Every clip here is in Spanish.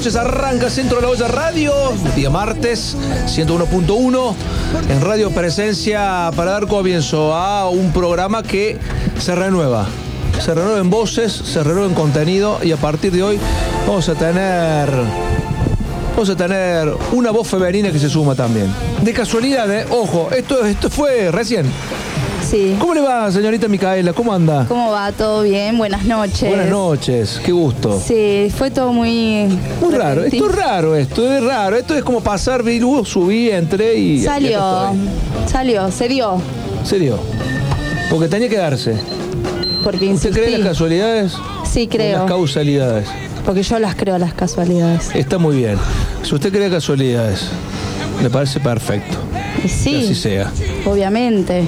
noches. Arranca Centro de la Olla Radio, día martes, 101.1, en Radio Presencia para dar comienzo a un programa que se renueva. Se renueva en voces, se renueva en contenido y a partir de hoy vamos a tener. Vamos a tener una voz femenina que se suma también. De casualidad, ¿eh? Ojo, esto, esto fue recién. Sí. ¿Cómo le va, señorita Micaela? ¿Cómo anda? ¿Cómo va? ¿Todo bien? Buenas noches. Buenas noches, qué gusto. Sí, fue todo muy... Muy raro, esto es raro, esto es raro. Esto es como pasar virus, subí, entré y. Salió, salió, se dio. estoy. ¿Serio? Porque tenía que darse. Porque ¿Usted cree en las casualidades? Sí, o en creo. Las causalidades. Porque yo las creo las casualidades. Está muy bien. Si usted cree casualidades, me parece perfecto. Y Que así sí, sea. obviamente.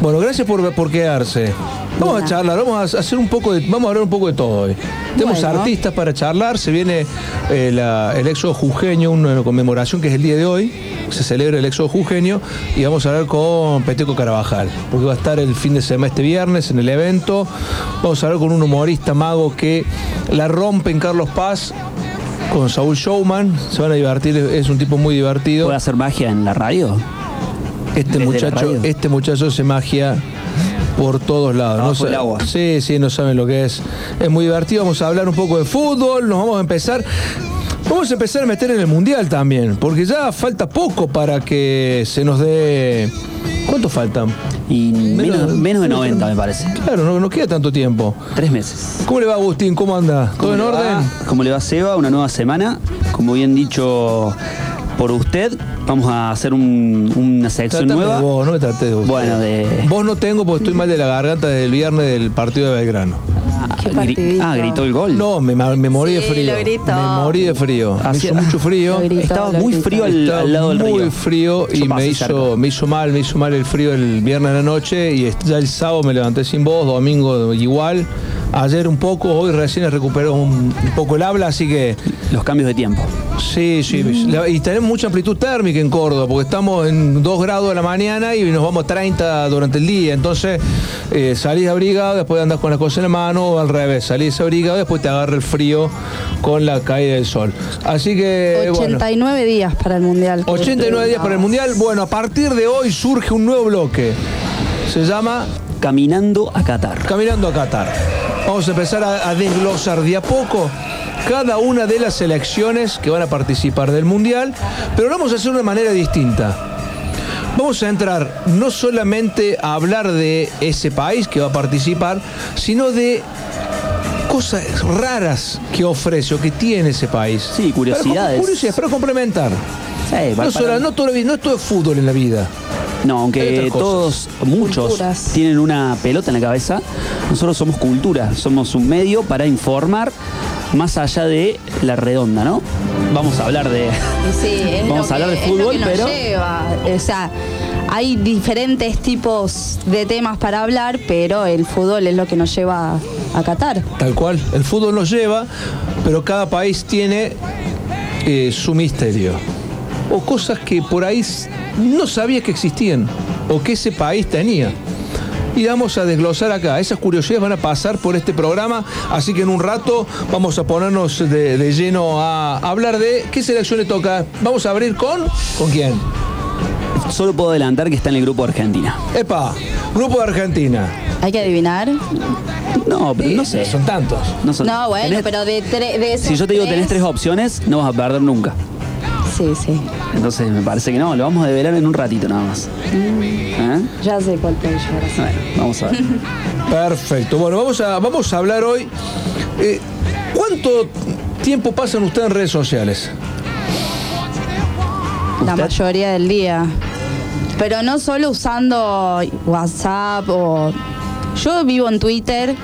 Bueno, gracias por, por quedarse. Vamos a charlar, vamos a hacer un poco de, vamos a hablar un poco de todo hoy. Tenemos Bueno. artistas para charlar, se viene eh, la- el éxodo jujeño, una conmemoración que es el día de hoy, se celebra el éxodo jujeño y vamos a hablar con Peteco Carabajal, porque va a estar el fin de semana este viernes en el evento. Vamos a hablar con un humorista mago que la rompe en Carlos Paz. Con Saúl Showman, se van a divertir, es un tipo muy divertido. ¿Puede hacer magia en la radio? Este Desde la muchacho, este muchacho hace magia por todos lados. Del agua. Sí, sí, no saben lo que es. Es muy divertido. Vamos a hablar un poco de fútbol. Nos vamos a empezar. Vamos a empezar a meter en el mundial también, porque ya falta poco para que se nos dé. ¿Cuánto faltan? Y menos, menos de 90, me parece. Claro, no, no queda tanto tiempo. Tres meses. ¿Cómo le va, Agustín? ¿Cómo anda? ¿Todo en ¿Cómo le orden? va? ¿Cómo le va, Seba? Una nueva semana. Como bien dicho por usted, vamos a hacer un- una sección Tratame nueva. de vos, no me traté de vos. Bueno, de- Vos no tengo porque estoy mal de la garganta desde el viernes del partido de Belgrano. Qué Gri- partidito. ah, gritó el gol. No, me, me morí de frío. lo gritó. Me morí de frío. Me Hacía- hizo mucho frío. Gritó. Estaba muy frío al, Estaba al lado del río. muy frío y me hizo, cerca. me hizo mal, me hizo mal el frío el viernes a la noche y ya el sábado me levanté sin voz, domingo igual, ayer un poco, hoy recién recuperó un, un poco el habla, así que Los cambios de tiempo. sí, sí, y tenemos mucha amplitud térmica en Córdoba, porque estamos en 2 grados de la mañana y nos vamos a 30 durante el día, entonces eh, salís abrigado, después andás con las cosas en la mano, o al revés, salís abrigado, después te agarra el frío con la caída del sol. Así que... bueno. 89 días para el Mundial. 89 días para el Mundial. Bueno, a partir de hoy surge un nuevo bloque. Se llama Caminando a Qatar. Caminando a Qatar. Vamos a empezar a, a desglosar de a poco cada una de las selecciones que van a participar del Mundial, pero lo vamos a hacer de una manera distinta. Vamos a entrar no solamente a hablar de ese país que va a participar, sino de cosas raras que ofrece o que tiene ese país. Sí, curiosidades. Para, curiosidades, para complementar. Sí, No, solo- no, todo, no todo es fútbol en la vida. No, aunque todos, muchos, Culturas. tienen una pelota en la cabeza, nosotros somos cultura, somos un medio para informar más allá de la redonda, ¿no? Vamos a hablar de... Sí, es Vamos a hablar que- de es lo fútbol, que nos pero- lleva. O sea, hay diferentes tipos de temas para hablar, pero el fútbol es lo que nos lleva a Qatar. Tal cual. El fútbol nos lleva, pero cada país tiene eh, su misterio. O cosas que por ahí no sabía que existían. O que ese país tenía. Y vamos a desglosar acá. Esas curiosidades van a pasar por este programa. Así que en un rato vamos a ponernos de, de lleno a hablar de qué selección le toca. Vamos a abrir con. ¿Con quién? Solo puedo adelantar que está en el grupo de Argentina. Epa, Grupo de Argentina. Hay que adivinar. No, pero no sé. Son tantos. No, son- No, bueno, tenés- pero de, de Si yo te digo tenés tres opciones, no vas a perder nunca. Sí, sí. Entonces me parece que no, lo vamos a develar en un ratito nada más. ¿Eh? Ya sé cuál puede llegar a ser. Bueno, vamos a ver. Perfecto. Bueno, vamos a, vamos a hablar hoy. eh, ¿Cuánto tiempo pasan ustedes en redes sociales? La ¿Usted? mayoría del día. Pero no solo usando WhatsApp o... Yo vivo en Twitter,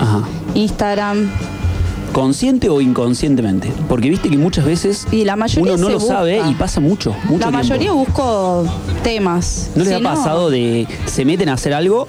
Ajá. Instagram. ¿Consciente o inconscientemente? Porque viste que muchas veces Y la mayoría uno no lo sabe y pasa mucho, mucho La tiempo. mayoría busco temas. ¿No les Si ha pasado de se meten a hacer algo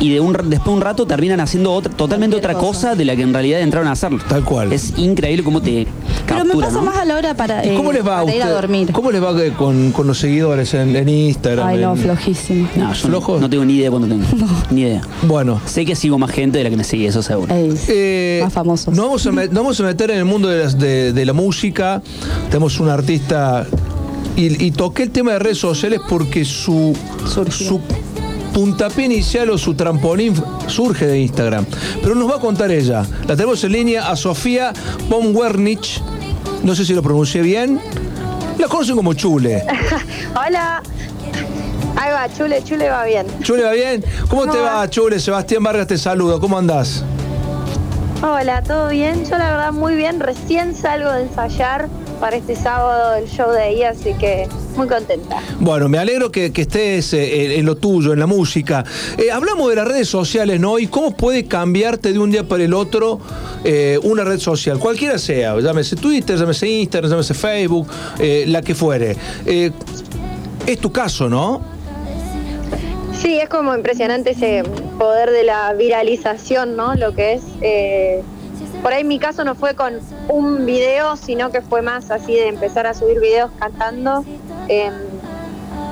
y de un, después de un rato terminan haciendo otra, totalmente otra cosa. de la que en realidad entraron a hacerlo. Tal cual. Es increíble cómo te Pero me pasa más a la hora para, ¿Y ¿Cómo eh, les va a para ir a usted- dormir. ¿Cómo les va con, con los seguidores en, en Instagram? Ay, no, en- flojísimo. No, yo no- ¿Flojos? no tengo ni idea cuánto tengo. Ni idea. Bueno. Sé que sigo más gente de la que me sigue, eso seguro. Ey, Eh, más famosos. Nos vamos, a met- nos vamos a meter en el mundo de, las- de- de la música. Tenemos un artista. Y, y toqué el tema de redes sociales porque su, Surgió. su puntapié inicial o su trampolín surge de Instagram. Pero nos va a contar ella. La tenemos en línea a Sofía Pomwernich. No sé si lo pronuncié bien. La conocen como Chule. Hola. Ahí va, chule, chule va bien. Chule, ¿va bien? ¿Cómo, ¿Cómo te va, va? Chule? Sebastián Vargas te saluda. ¿Cómo andás? Hola, ¿todo bien? Yo la verdad muy bien. Recién salgo de ensayar para este sábado el show de ahí, así que muy contenta. Bueno, me alegro que, que estés eh, en, lo tuyo, en la música. Eh, hablamos de las redes sociales, ¿no? Y cómo puede cambiarte de un día para el otro eh, una red social, cualquiera sea, llámese Twitter, llámese Instagram, llámese Facebook, la que fuere. Es tu caso, ¿no? Sí, es como impresionante ese poder de la viralización, ¿no? Lo que es. eh, por ahí mi caso no fue con un video, sino que fue más así de empezar a subir videos cantando. Eh,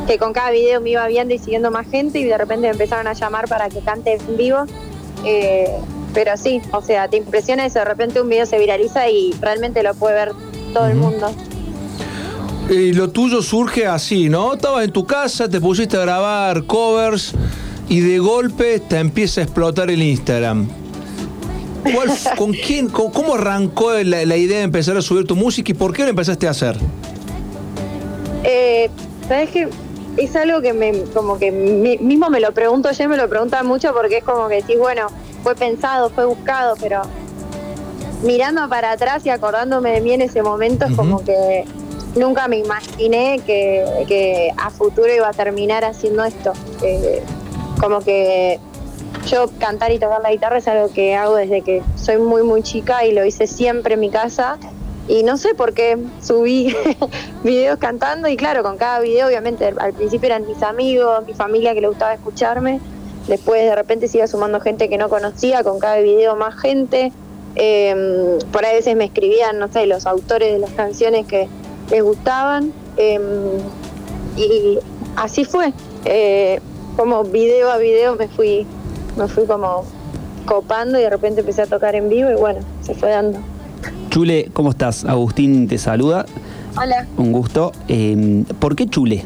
que con cada video me iba viendo y siguiendo más gente y de repente me empezaron a llamar para que cante en vivo. Eh, pero sí, o sea, te impresiona eso, de repente un video se viraliza y realmente lo puede ver todo el mundo. Y lo tuyo surge así, ¿no? Estabas en tu casa, te pusiste a grabar covers y de golpe te empieza a explotar el Instagram. ¿Cuál f- ¿Con quién? con- ¿Cómo arrancó la, la idea de empezar a subir tu música y por qué lo empezaste a hacer? Eh, ¿Sabes qué? Es algo que me, como que mi- mismo me lo pregunto, yo me lo preguntan mucho porque es como que decís, bueno, fue pensado, fue buscado, pero mirando para atrás y acordándome de mí en ese momento, es como que nunca me imaginé que, que a futuro iba a terminar haciendo esto. Eh, como que yo cantar y tocar la guitarra es algo que hago desde que soy muy, muy chica y lo hice siempre en mi casa. Y no sé por qué subí videos cantando y claro, con cada video obviamente al principio eran mis amigos, mi familia que le gustaba escucharme, después de repente se iba sumando gente que no conocía, con cada video más gente, Eh, por ahí a veces me escribían, no sé, los autores de las canciones que les gustaban. Eh, y así fue, Eh, como video a video me fui, me fui como copando y de repente empecé a tocar en vivo y bueno, se fue dando. Chule, ¿cómo estás? Agustín te saluda. Hola. Un gusto. Eh, ¿Por qué Chule?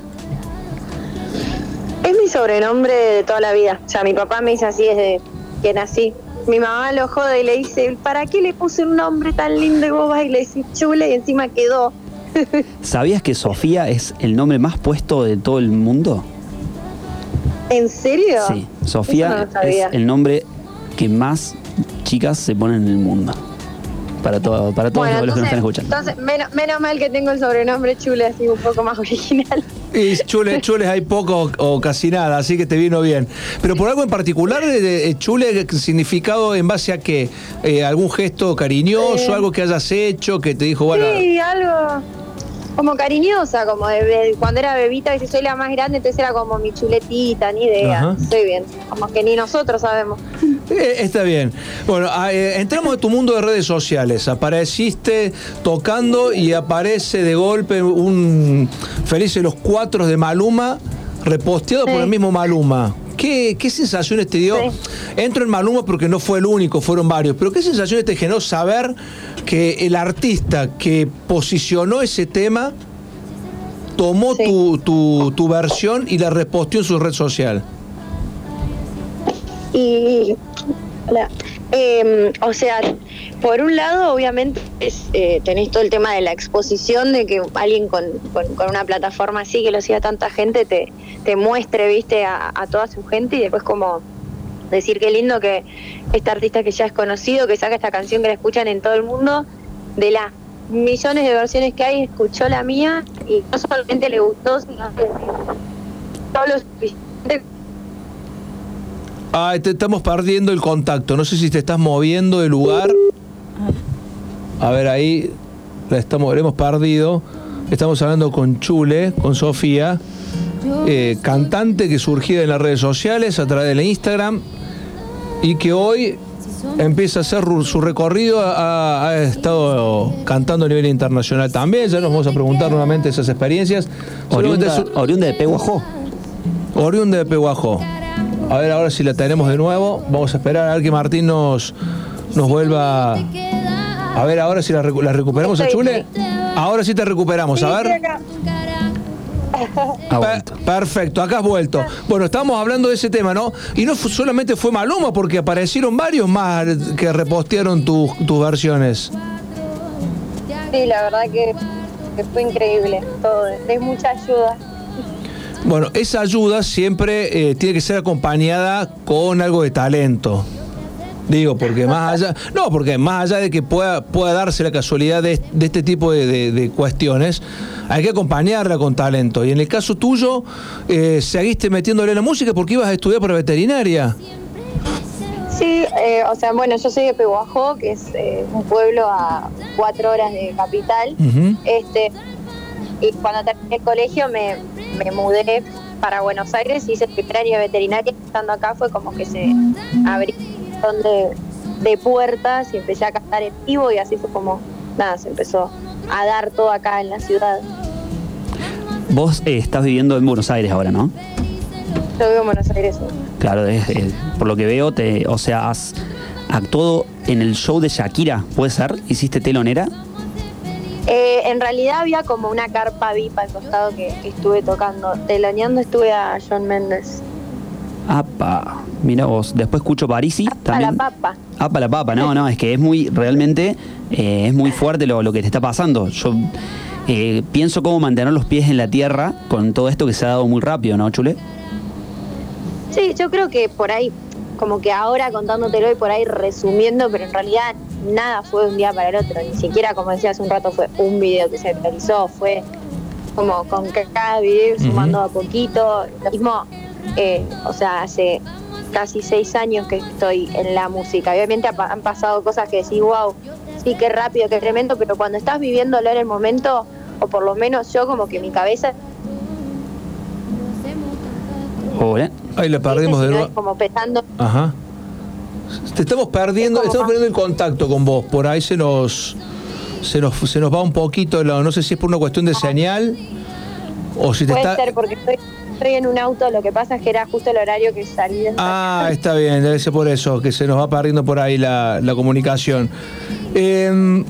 Es mi sobrenombre de toda la vida. O sea, mi papá me dice así desde que nací. Mi mamá lo jode y le dice, ¿para qué le puse un nombre tan lindo y vos vas y le decís chule y encima quedó? ¿Sabías que Sofía es el nombre más puesto de todo el mundo? ¿En serio? Sí, Sofía no es el nombre que más chicas se ponen en el mundo. Para, todo, para todos Bueno, los que nos están entonces, escuchando. entonces menos, menos mal que tengo el sobrenombre chule así un poco más original. Y chule, chules hay poco o casi nada, así que te vino bien. Pero por algo en particular, de, de- chule, significado en base a qué? Eh, ¿Algún gesto cariñoso, Eh. algo que hayas hecho que te dijo, bueno, Sí, algo como cariñosa, como de, de- cuando era bebita, dice soy la más grande, entonces era como mi chuletita, ni idea. Ajá. Estoy bien, como que ni nosotros sabemos. Eh, está bien. Bueno, ah, eh, entramos a tu mundo de redes sociales. Apareciste tocando y aparece de golpe un Felices los Cuatro de Maluma, reposteado por el mismo Maluma. ¿Qué, qué sensaciones te dio? Sí. Entro en Maluma porque no fue el único, fueron varios, pero ¿qué sensaciones te generó saber que el artista que posicionó ese tema tomó Sí. tu, tu- tu versión y la reposteó en su red social? Y, hola. Eh, o sea, por un lado, obviamente, es, eh, tenés todo el tema de la exposición, de que alguien con, con- con una plataforma así, que lo siga tanta gente, te, te muestre, viste, a, a toda su gente y después como decir qué lindo que este artista que ya es conocido, que saca esta canción que la escuchan en todo el mundo, de las millones de versiones que hay, escuchó la mía y no solamente le gustó, sino que todo lo suficiente Te estamos perdiendo el contacto. No sé si te estás moviendo de lugar. A ver, ahí la estamos, la hemos perdido. Estamos hablando con Chule, con Sofía, eh, cantante que surgía en las redes sociales a través de la Instagram y que hoy empieza a hacer su recorrido, ha, ha estado cantando a nivel internacional también, ya nos vamos a preguntar nuevamente esas experiencias. Oriunda, oriunda de Peguajó. Oriunda de Peguajó. A ver ahora si la tenemos de nuevo. Vamos a esperar a ver que Martín nos, nos vuelva. A ver ahora si la, recu- la recuperamos a Chule. Ahora sí te recuperamos, a ver. Perfecto, acá has vuelto. Bueno, estamos hablando de ese tema, ¿no? Y no fu- solamente fue Maluma, porque aparecieron varios más que repostearon tus tus versiones. Sí, la verdad que, que fue increíble todo. Es mucha ayuda. Bueno, esa ayuda siempre eh, tiene que ser acompañada con algo de talento. Digo, porque más allá, no, porque más allá de que pueda, pueda darse la casualidad de, de este tipo de, de- de cuestiones, hay que acompañarla con talento. Y en el caso tuyo, eh, seguiste metiéndole la música porque ibas a estudiar para veterinaria. Sí, eh, o sea, bueno, yo soy de Peguajó, que es eh, un pueblo a cuatro horas de capital. Este, y cuando terminé el colegio me, me mudé para Buenos Aires, hice el primer año de veterinaria. Estando acá fue como que se abrió un montón de, de puertas y empecé a cantar en vivo y así fue como, nada, se empezó a dar todo acá en la ciudad. Vos eh, estás viviendo en Buenos Aires ahora, ¿no? Yo vivo en Buenos Aires. Claro, es- es- por lo que veo, te, o sea, has actuado en el show de Shakira, ¿puede ser? ¿Hiciste telonera? Eh, en realidad había como una carpa VIP al costado que, que estuve tocando. Teloneando estuve a John Méndez. Apa, mira vos. Después escucho Parisi A la también. papa. Apa la papa, no, no, es que es muy, realmente, eh, es muy fuerte lo, lo que te está pasando. Yo eh, pienso cómo mantener los pies en la tierra con todo esto que se ha dado muy rápido, ¿no, Chule? Sí, yo creo que por ahí, como que ahora contándotelo y por ahí resumiendo, pero en realidad nada fue de un día para el otro. Ni siquiera, como decía hace un rato, fue un video que se realizó. Fue como con cada video ir sumando a poquito. Lo mismo, eh, o sea, hace casi seis años que estoy en la música. Obviamente han pasado cosas que decís, wow, sí, qué rápido, qué tremendo, pero cuando estás viviéndolo en el momento, o por lo menos yo como que mi cabeza Hola. Ahí le perdimos de nuevo. como pensando Ajá. Te estamos perdiendo, Es estamos más- perdiendo el contacto con vos. Por ahí se nos, se nos, se nos va un poquito. no sé si es por una cuestión de señal o si te Puede está. ser porque estoy, estoy en un auto, lo que pasa es que era justo el horario que salí Ah, está bien, debe ser por eso, que se nos va perdiendo por ahí la, la comunicación. Eh,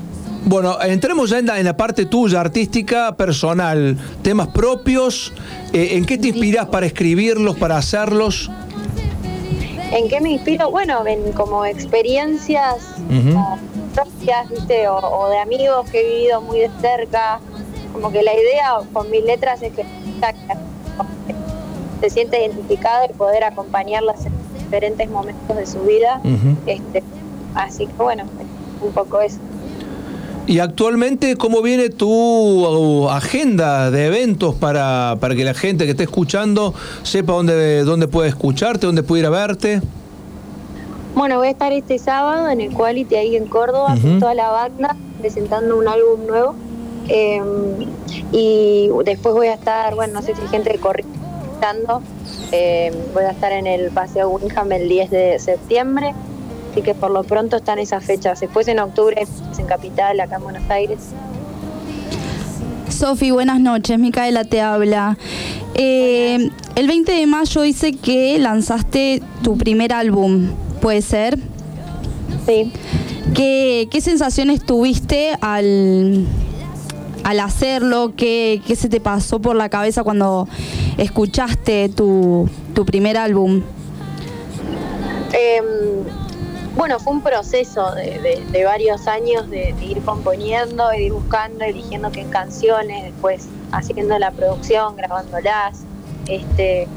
bueno, entremos ya en la, en la parte tuya, artística, personal, temas propios. Eh, ¿En qué te inspiras para escribirlos, para hacerlos? ¿En qué me inspiro? Bueno, en como experiencias propias, ¿viste? O, o de amigos que he vivido muy de cerca. Como que la idea con mis letras es que se siente identificado y poder acompañarlas en diferentes momentos de su vida. Este, así que bueno, un poco eso. Y actualmente, ¿cómo viene tu uh, agenda de eventos para, para que la gente que esté escuchando sepa dónde, dónde puede escucharte, dónde puede ir a verte? Bueno, voy a estar este sábado en el Quality ahí en Córdoba Ujú. con toda la banda presentando un álbum nuevo. Eh, y después voy a estar, bueno, no sé si gente de corriendo, eh, voy a estar en el Paseo Winham el 10 de septiembre. Así que por lo pronto están esas fechas. Después en octubre en Capital, acá en Buenos Aires. Sofi, buenas noches. Micaela te habla. Eh, el 20 de mayo dice que lanzaste tu primer álbum, ¿puede ser? Sí. ¿Qué, qué sensaciones tuviste al, al hacerlo? ¿Qué, ¿Qué se te pasó por la cabeza cuando escuchaste tu, tu primer álbum? Eh, bueno, fue un proceso de, de- de varios años de, de ir componiendo, de ir buscando, eligiendo qué canciones, después haciendo la producción, grabándolas. Este,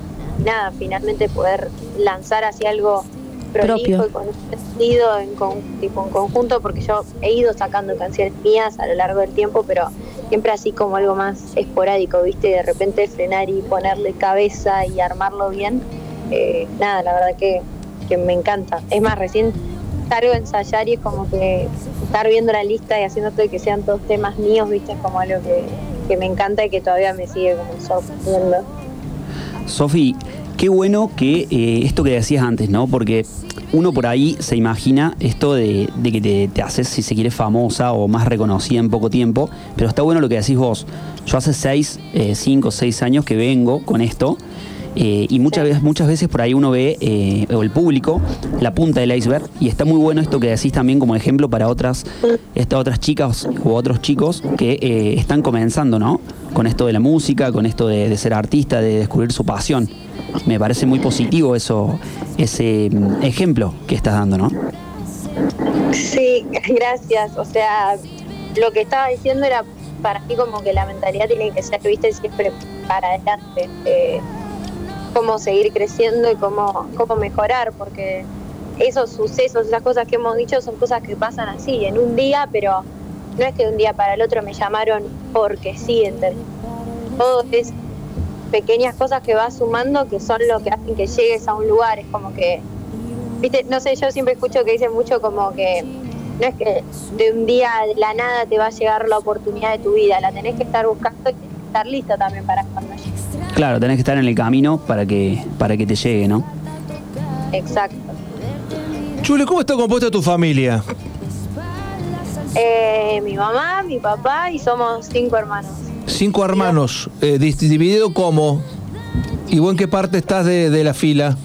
nada, finalmente poder lanzar así algo prolijo Propio. y con un sentido en, con- tipo, en conjunto, porque yo he ido sacando canciones mías a lo largo del tiempo, pero siempre así como algo más esporádico, ¿viste? De repente frenar y ponerle cabeza y armarlo bien. Eh, nada, la verdad que, que me encanta. Es más, recién salgo a ensayar y es como que estar viendo la lista y y que sean todos temas míos, ¿viste? Es como algo que, que me encanta y que todavía me sigue como sorprendiendo. Sofi, qué bueno que eh, esto que decías antes, ¿no? Porque uno por ahí se imagina esto de, de que te, te, haces, si se quiere, famosa o más reconocida en poco tiempo, pero está bueno lo que decís vos. Yo hace seis, eh, cinco, seis años que vengo con esto. Eh, y muchas veces, muchas veces por ahí uno ve, eh, o el público, la punta del iceberg, y está muy bueno esto que decís también como ejemplo para otras, estas otras chicas u otros chicos que eh, están comenzando, ¿no? Con esto de la música, con esto de, de, ser artista, de descubrir su pasión. Me parece muy positivo eso, ese mm, ejemplo que estás dando, ¿no? Sí, gracias. O sea, lo que estaba diciendo era para mí como que la mentalidad tiene que ser, viste, siempre para adelante. Cómo seguir creciendo y cómo, cómo mejorar, porque esos sucesos, esas cosas que hemos dicho son cosas que pasan así, en un día, pero no es que de un día para el otro me llamaron porque sí, ¿entendés? Todo es pequeñas cosas que vas sumando que son lo que hacen que llegues a un lugar, es como que, viste, no sé, yo siempre escucho que dicen mucho como que no es que de un día de la nada te va a llegar la oportunidad de tu vida, la tenés que estar buscando y estar lista también para cuando llegue. Claro, tenés que estar en el camino para que, para que te llegue, ¿no? Exacto. Chule, ¿cómo está compuesta tu familia? Eh, mi mamá, mi papá y somos cinco hermanos. Cinco hermanos, eh, dividido cómo? ¿Y vos en qué parte estás de, de, la fila?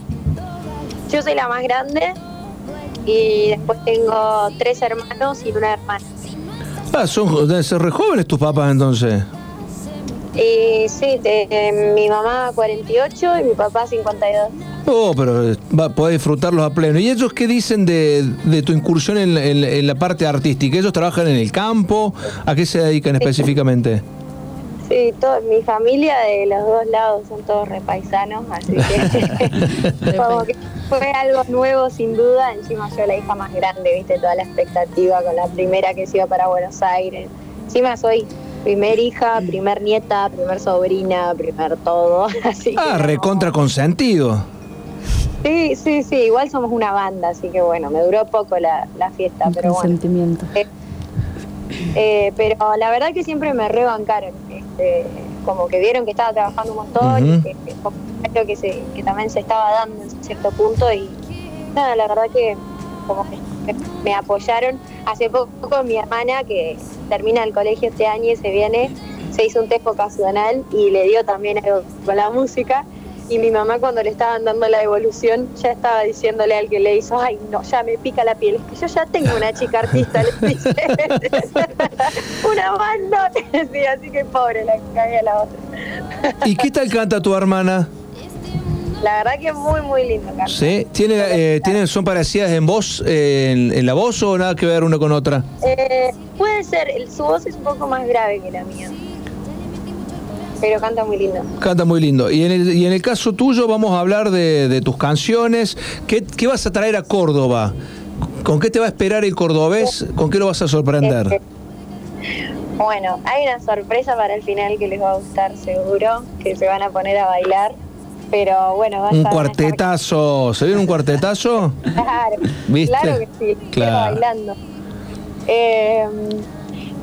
Yo soy la más grande y después tengo tres hermanos y una hermana. Ah, son, deben ser re jóvenes tus papás entonces. Y sí, de, mi mamá 48 y mi papá 52. Oh, pero va, podés disfrutarlos a pleno. ¿Y ellos qué dicen de, de tu incursión en, en, en, la parte artística? ¿Ellos trabajan en el campo? ¿A qué se dedican sí. específicamente? Sí, todo, mi familia de los dos lados son todos repaisanos, así que como que fue algo nuevo sin duda. Encima yo la hija más grande, viste, toda la expectativa con la primera que se iba para Buenos Aires. Encima soy primer hija, primer nieta, primer sobrina, primer todo. Así ah, que recontra consentido. Sí, sí, sí, igual somos una banda, así que bueno, me duró poco la, la fiesta, pero consentimiento. bueno. Eh, eh, pero la verdad que siempre me rebancaron, este, como que vieron que estaba trabajando un montón uh -huh. y que, que, creo que, se, que también se estaba dando en cierto punto y nada, la verdad que como que me apoyaron. Hace poco mi hermana, que termina el colegio este año y se viene, se hizo un test vocacional y le dio también algo con la música. Y mi mamá cuando le estaban dando la devolución ya estaba diciéndole al que le hizo, ay no, ya me pica la piel, es que yo ya tengo una chica artista, le dice. una banda, sí, así que pobre, la cagué a la otra. ¿Y qué tal canta tu hermana? La verdad que es muy, muy lindo. Carlos. ¿Sí? ¿Tiene, eh, ¿tienen, ¿Son parecidas en voz, eh, en, en, la voz o nada que ver una con otra? Eh, puede ser, el, su voz es un poco más grave que la mía. Pero canta muy lindo. Canta muy lindo. Y en el, y en el caso tuyo vamos a hablar de, de tus canciones. ¿Qué, ¿Qué, vas a traer a Córdoba? ¿Con qué te va a esperar el cordobés? ¿Con qué lo vas a sorprender? Bueno, hay una sorpresa para el final que les va a gustar seguro, que se van a poner a bailar pero bueno, va a un cuartetazo, ¿se viene un cuartetazo? Claro, ¿Viste? claro que sí, claro. bailando. Eh,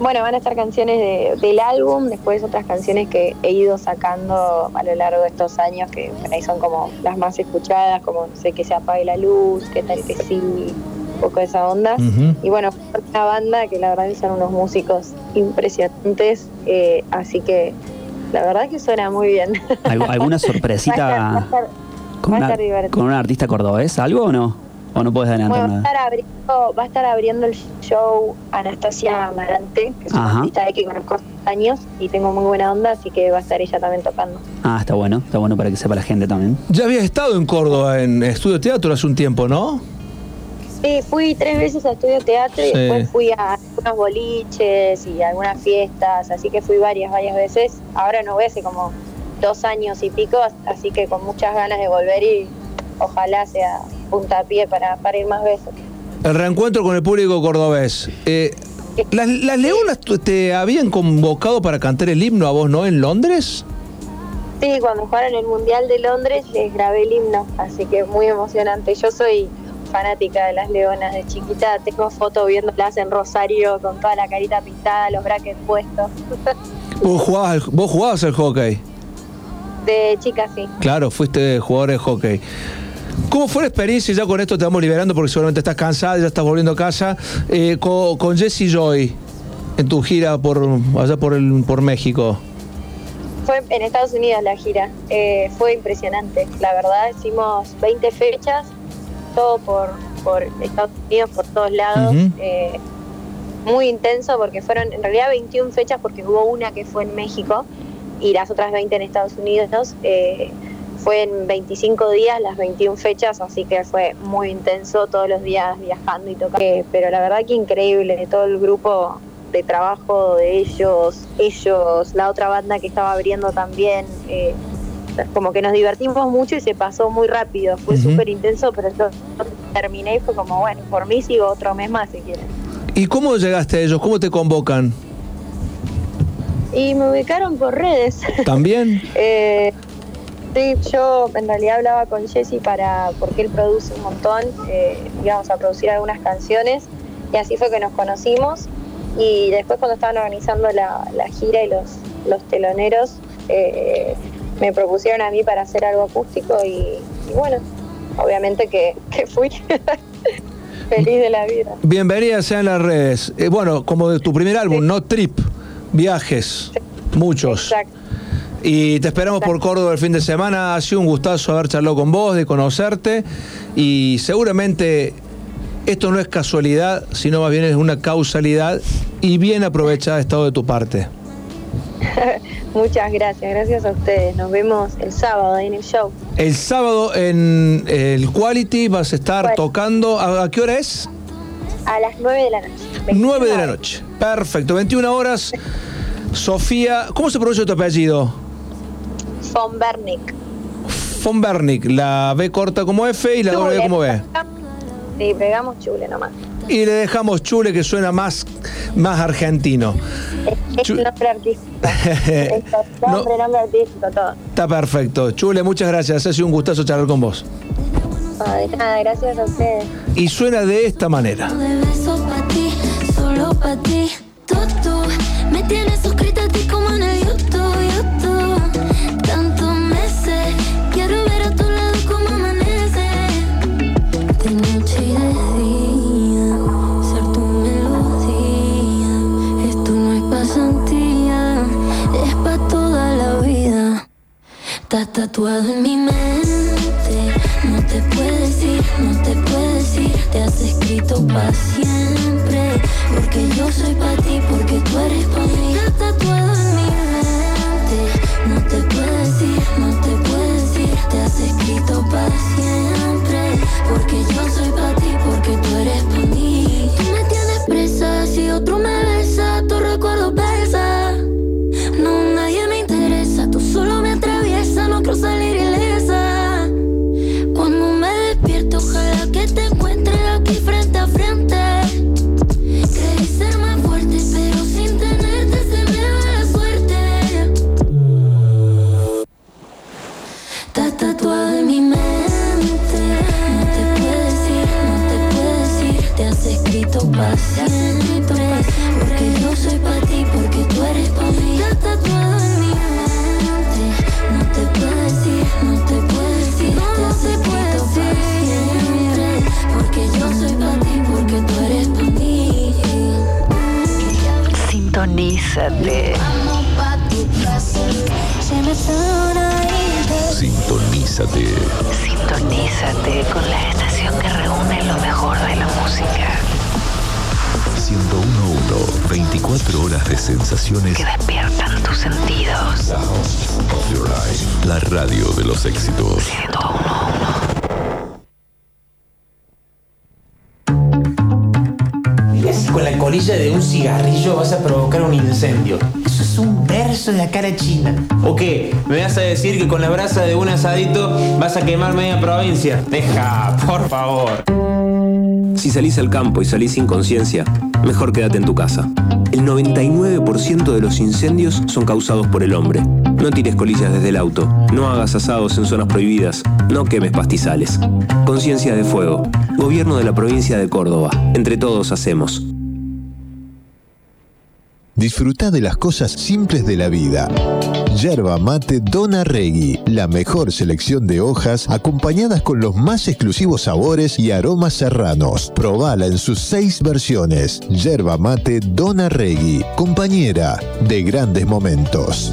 bueno, van a estar canciones de, del álbum, después otras canciones que he ido sacando a lo largo de estos años, que ahí son como las más escuchadas, como no sé que se apague la luz, qué tal que sí, un poco de esa onda. Uh -huh. Y bueno, una banda que la verdad son unos músicos impresionantes, eh, así que la verdad que suena muy bien. ¿Alguna sorpresita va a estar, va a estar, con, una, estar con un artista cordobés? ¿Algo o no? ¿O no puedes adelantar bueno, nada? Va a, abriendo, va a estar abriendo el show Anastasia Amarante, que es una artista de que conozco hace años y tengo muy buena onda, así que va a estar ella también tocando. Ah, está bueno, está bueno para que sepa la gente también. Ya habías estado en Córdoba en Estudio Teatro hace un tiempo, ¿no? Sí, fui tres veces a Estudio Teatro y sí. después fui a algunos boliches y a algunas fiestas, así que fui varias, varias veces. Ahora no voy hace como dos años y pico, así que con muchas ganas de volver y ojalá sea puntapié para, para ir más veces. El reencuentro con el público cordobés. Eh, ¿las, ¿Las leonas te habían convocado para cantar el himno a vos, no, en Londres? Sí, cuando jugaron el Mundial de Londres les grabé el himno, así que muy emocionante. Yo soy fanática de las leonas de chiquita, tengo fotos viéndolas en Rosario con toda la carita pintada, los brackets puestos. ¿Vos jugabas, vos jugabas el hockey? De chica, sí. Claro, fuiste jugador de hockey. ¿Cómo fue la experiencia? Ya con esto te vamos liberando porque seguramente estás cansada, ya estás volviendo a casa. eh, con, con Jesse Joy en tu gira por allá por, el, por México. Fue en Estados Unidos la gira. Eh, fue impresionante, la verdad. Hicimos 20 fechas, todo por, por Estados Unidos, por todos lados. Eh, muy intenso porque fueron en realidad 21 fechas porque hubo una que fue en México y las otras 20 en Estados Unidos. Eh, fue en 25 días las 21 fechas, así que fue muy intenso todos los días viajando y tocando. Eh, pero la verdad que increíble, todo el grupo de trabajo de ellos, ellos, la otra banda que estaba abriendo también. eh, como que nos divertimos mucho y se pasó muy rápido, fue Ujú. súper intenso, pero yo terminé y fue como, bueno, por mí sigo otro mes más si quieren. ¿Y cómo llegaste a ellos? ¿Cómo te convocan? Y me ubicaron por redes. ¿También? Eh, sí, yo en realidad hablaba con Jesse para, porque él produce un montón, eh, íbamos a producir algunas canciones y así fue que nos conocimos. Y después cuando estaban organizando la, la gira y los, los teloneros, eh, me propusieron a mí para hacer algo acústico y, y bueno, obviamente que, que fui feliz de la vida. Bienvenida sean las redes. Eh, bueno, como de tu primer álbum, Sí. No Trip, viajes, muchos. Exacto. Y te esperamos por Córdoba el fin de semana. Ha sido un gustazo haber charlado con vos, de conocerte. Y seguramente esto no es casualidad, sino más bien es una causalidad y bien aprovechada estado de tu parte. Muchas gracias, gracias a ustedes. Nos vemos el sábado en el show. El sábado en el Quality vas a estar Bueno. tocando. ¿A, qué hora es? A las 9 de la noche. 9 de la 29. noche. Perfecto, 21 horas. Sofía, ¿cómo se pronuncia tu apellido? Von Bernick. Von Bernick, la B corta como F y la W como B. Sí, pegamos chule nomás. Y le dejamos Chule que suena más, más argentino. Es, es Chu- nombre artístico. Es nombre, nombre artístico, todo. Está perfecto. Chule, muchas gracias. Ha sido un gustazo charlar con vos. Ah, de nada, gracias a ustedes. Y suena de esta manera. de besos pa' ti, solo pa' ti. Tú, tú, me tienes suscrita a ti como en el YouTube, YouTube. Tatuado en mi mente. No te puedes ir, no te puedes ir. Te has escrito pa' siempre. Porque yo soy pa' ti, porque tú eres pa' mí. Sintonízate. Sintonízate. Sintonízate con la estación que reúne lo mejor de la música. 1011. 24 horas de sensaciones. Que despiertan tus sentidos. La radio de los éxitos. Colilla de un cigarrillo vas a provocar un incendio. Eso es un verso de la cara china. ¿O qué? ¿Me vas a decir que con la brasa de un asadito vas a quemar media provincia? Deja, por favor. Si salís al campo y salís sin conciencia, mejor quédate en tu casa. El 99% de los incendios son causados por el hombre. No tires colillas desde el auto, no hagas asados en zonas prohibidas, no quemes pastizales. Conciencia de Fuego, Gobierno de la provincia de Córdoba. Entre todos hacemos. Disfruta de las cosas simples de la vida. Yerba mate Dona Regui, la mejor selección de hojas acompañadas con los más exclusivos sabores y aromas serranos. Probala en sus seis versiones. Yerba mate Dona Regui, compañera de grandes momentos.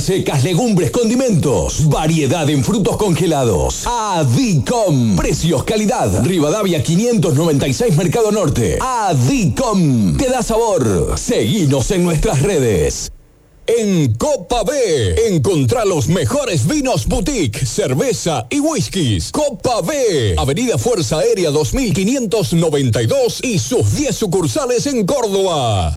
Secas, legumbres, condimentos. Variedad en frutos congelados. Adicom. Precios, calidad. Rivadavia 596 Mercado Norte. Adicom. Te da sabor. Seguinos en nuestras redes. En Copa B, encontrá los mejores vinos boutique, cerveza y whiskies. Copa B, Avenida Fuerza Aérea 2592 y sus 10 sucursales en Córdoba.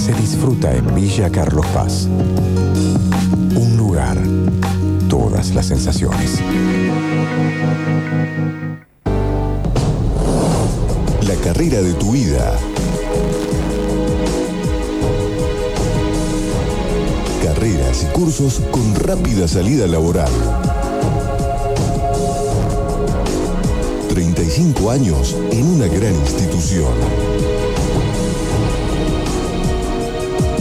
se disfruta en Villa Carlos Paz. Un lugar, todas las sensaciones. La carrera de tu vida. Carreras y cursos con rápida salida laboral. 35 años en una gran institución.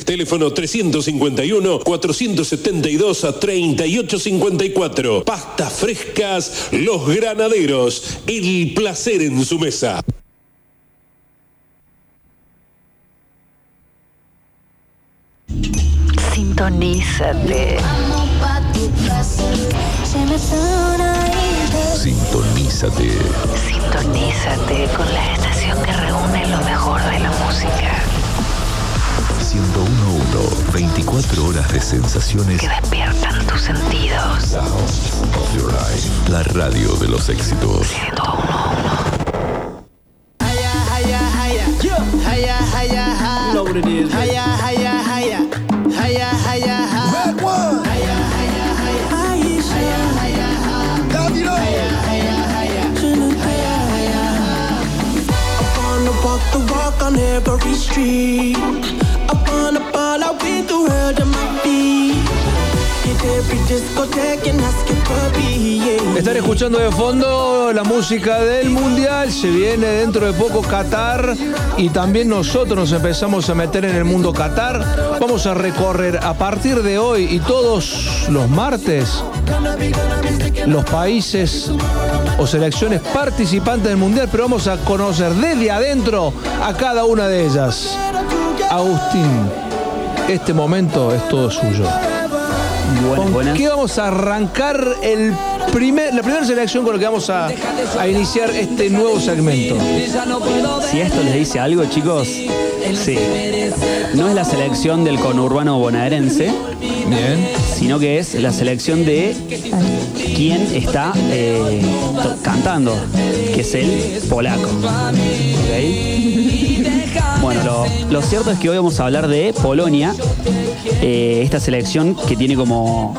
Teléfono 351-472-3854. Pastas frescas Los Granaderos. El placer en su mesa. Sintonízate. Sintonízate. Sintonízate con la estación que reúne lo mejor de la música. 1011. 24 horas de sensaciones. Que despiertan tus sentidos. La radio de los éxitos. 1011. Loaded is. Hiya, hiya, hiya. Hiya, hiya, hiya. Red one. Hiya, hiya, hiya. Hiya, hiya, hiya. Hiya, hiya, hiya. Hiya, hiya, hiya. I wanna walk the walk on every street. Están escuchando de fondo la música del Mundial, se viene dentro de poco Qatar y también nosotros nos empezamos a meter en el mundo Qatar. Vamos a recorrer a partir de hoy y todos los martes los países o selecciones participantes del Mundial, pero vamos a conocer desde adentro a cada una de ellas. Agustín, este momento es todo suyo. ¿Con qué vamos a arrancar el primer, la primera selección con la que vamos a, a iniciar este nuevo segmento? Si esto les dice algo, chicos, sí. No es la selección del conurbano bonaerense, Bien. sino que es la selección de quién está eh, cantando, que es el polaco. Bueno, lo, lo cierto es que hoy vamos a hablar de Polonia, eh, esta selección que tiene como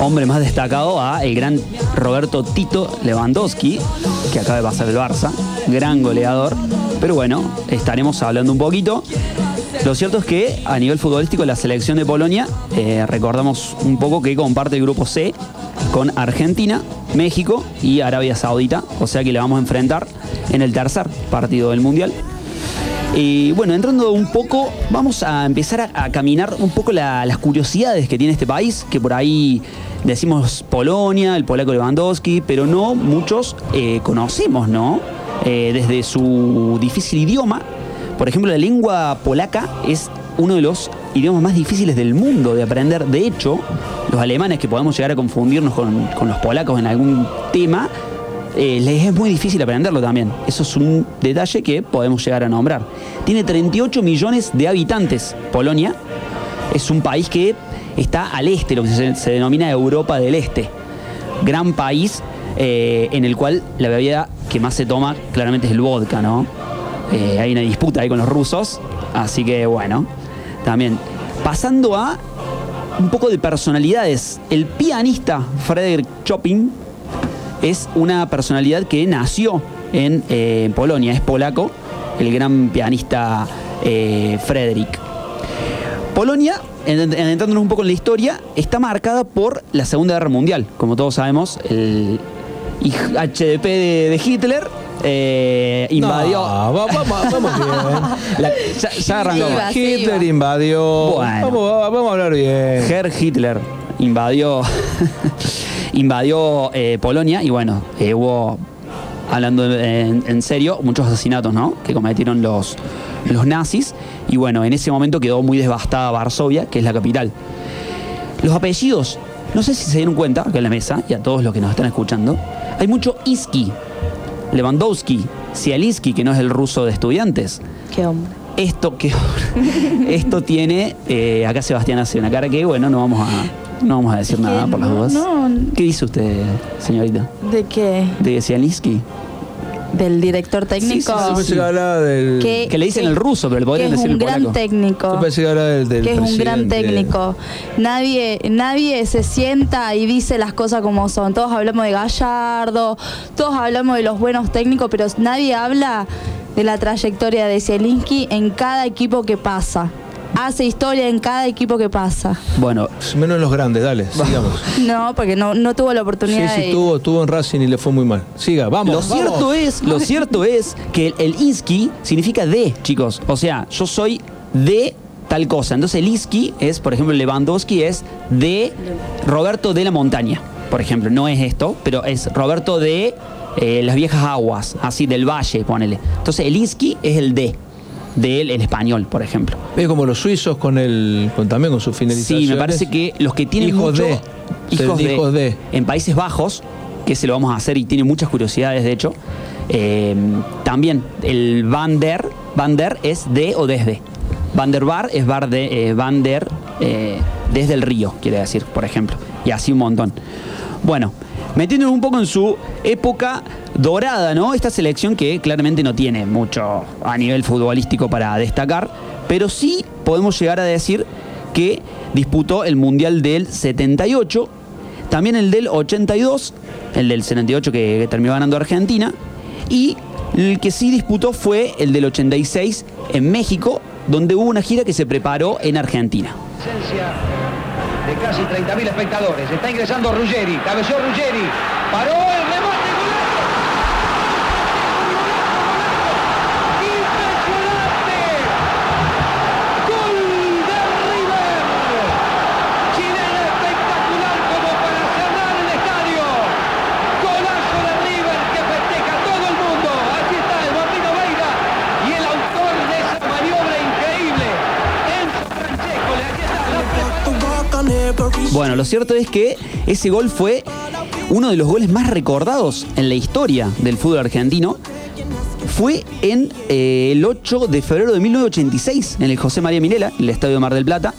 hombre más destacado a el gran Roberto Tito Lewandowski, que acaba de pasar el Barça, gran goleador. Pero bueno, estaremos hablando un poquito. Lo cierto es que a nivel futbolístico la selección de Polonia, eh, recordamos un poco que comparte el grupo C con Argentina, México y Arabia Saudita, o sea que le vamos a enfrentar en el tercer partido del Mundial. Y bueno, entrando un poco, vamos a empezar a, caminar un poco la- las curiosidades que tiene este país, que por ahí decimos Polonia, el polaco Lewandowski, pero no muchos eh, conocemos, ¿no? Eh, desde su difícil idioma. Por ejemplo, la lengua polaca es uno de los idiomas más difíciles del mundo de aprender. De hecho, los alemanes que podemos llegar a confundirnos con, con los polacos en algún tema, eh, les es muy difícil aprenderlo también. Eso es un detalle que podemos llegar a nombrar. Tiene 38 millones de habitantes, Polonia. Es un país que está al este, lo que se, denomina Europa del Este. Gran país eh, en el cual la bebida que más se toma claramente es el vodka, ¿no? Eh, hay una disputa ahí con los rusos, así que bueno, también. Pasando a un poco de personalidades. El pianista Frederick Chopin es una personalidad que nació en eh, Polonia, es polaco, el gran pianista eh, Frederick. Polonia, en- en- adentrándonos un poco en la historia, está marcada por la Segunda Guerra Mundial. Como todos sabemos, el HDP de, de Hitler eh, invadió. No, va- vamos, vamos bien. La- ya, ya arrancó. iba, Hitler invadió. Bueno. Vamos, vamos a hablar bien. Herr Hitler invadió invadió eh, Polonia y bueno, eh, hubo, hablando en, en serio, muchos asesinatos, ¿no? Que cometieron los, los nazis y bueno, en ese momento quedó muy devastada Varsovia, que es la capital. Los apellidos, no sé si se dieron cuenta, acá en la mesa, y a todos los que nos están escuchando, hay mucho Iski, Lewandowski, Sialinsky, que no es el ruso de estudiantes. Qué hombre. Esto que esto tiene, eh, acá Sebastián hace una cara que bueno, no vamos a no vamos a decir nada por las dudas. no. ¿Qué dice usted, señorita? ¿De qué? ¿De Sialinsky? ¿Del director técnico? Pensé que hablaba del. Que- Que le dicen que- el ruso, pero le que podrían es decir un el gran polaco. técnico. Que del, del que es un gran técnico. Nadie, nadie se sienta y dice las cosas como son. Todos hablamos de Gallardo, todos hablamos de los buenos técnicos, pero nadie habla de la trayectoria de Zielinski en cada equipo que pasa. Hace historia en cada equipo que pasa. Bueno, Menos en los grandes, dale, sigamos. No, porque no, no tuvo la Sí, oportunidad sí, de ir. tuvo, tuvo en Racing y le fue muy mal. Siga, vamos. lo vamos. cierto es, lo cierto es que el, el significa de, chicos. O sea, yo soy de tal cosa. Entonces el Insky es, por ejemplo, Lewandowski es de Roberto de la Montaña, por ejemplo. No es esto, pero es Roberto de eh, las viejas aguas, así del valle, ponele. Entonces el Insky es el de, del el español, por ejemplo. Es como los suizos con el. Con, también con su finalización. Sí, me parece que los que tienen Hijos mucho- de. hijos, de, Hijos de. en Países Bajos, que se lo vamos a hacer y tiene muchas curiosidades de hecho. eh, también el Van der, Van der es de o desde. Van der Bar es bar de, eh, Van der eh, desde el río, quiere decir, por ejemplo. Y así un montón. Bueno, metiéndonos un poco en su época dorada, ¿no? Esta selección que claramente no tiene mucho a nivel futbolístico para destacar, pero sí podemos llegar a decir que disputó el Mundial del 78, también el del 82, el del 78 que, que terminó ganando Argentina, y el que sí disputó fue el del 86 en México, donde hubo una gira que se preparó en Argentina. De casi 30.000 espectadores. Está ingresando Ruggeri, cabeció Ruggeri, paró el remate, Bueno, lo cierto es que ese gol fue uno de los goles más recordados en la historia del fútbol argentino. Fue en eh, el 8 de febrero de 1986, en el José María Minela, el Estadio Mar del Plata.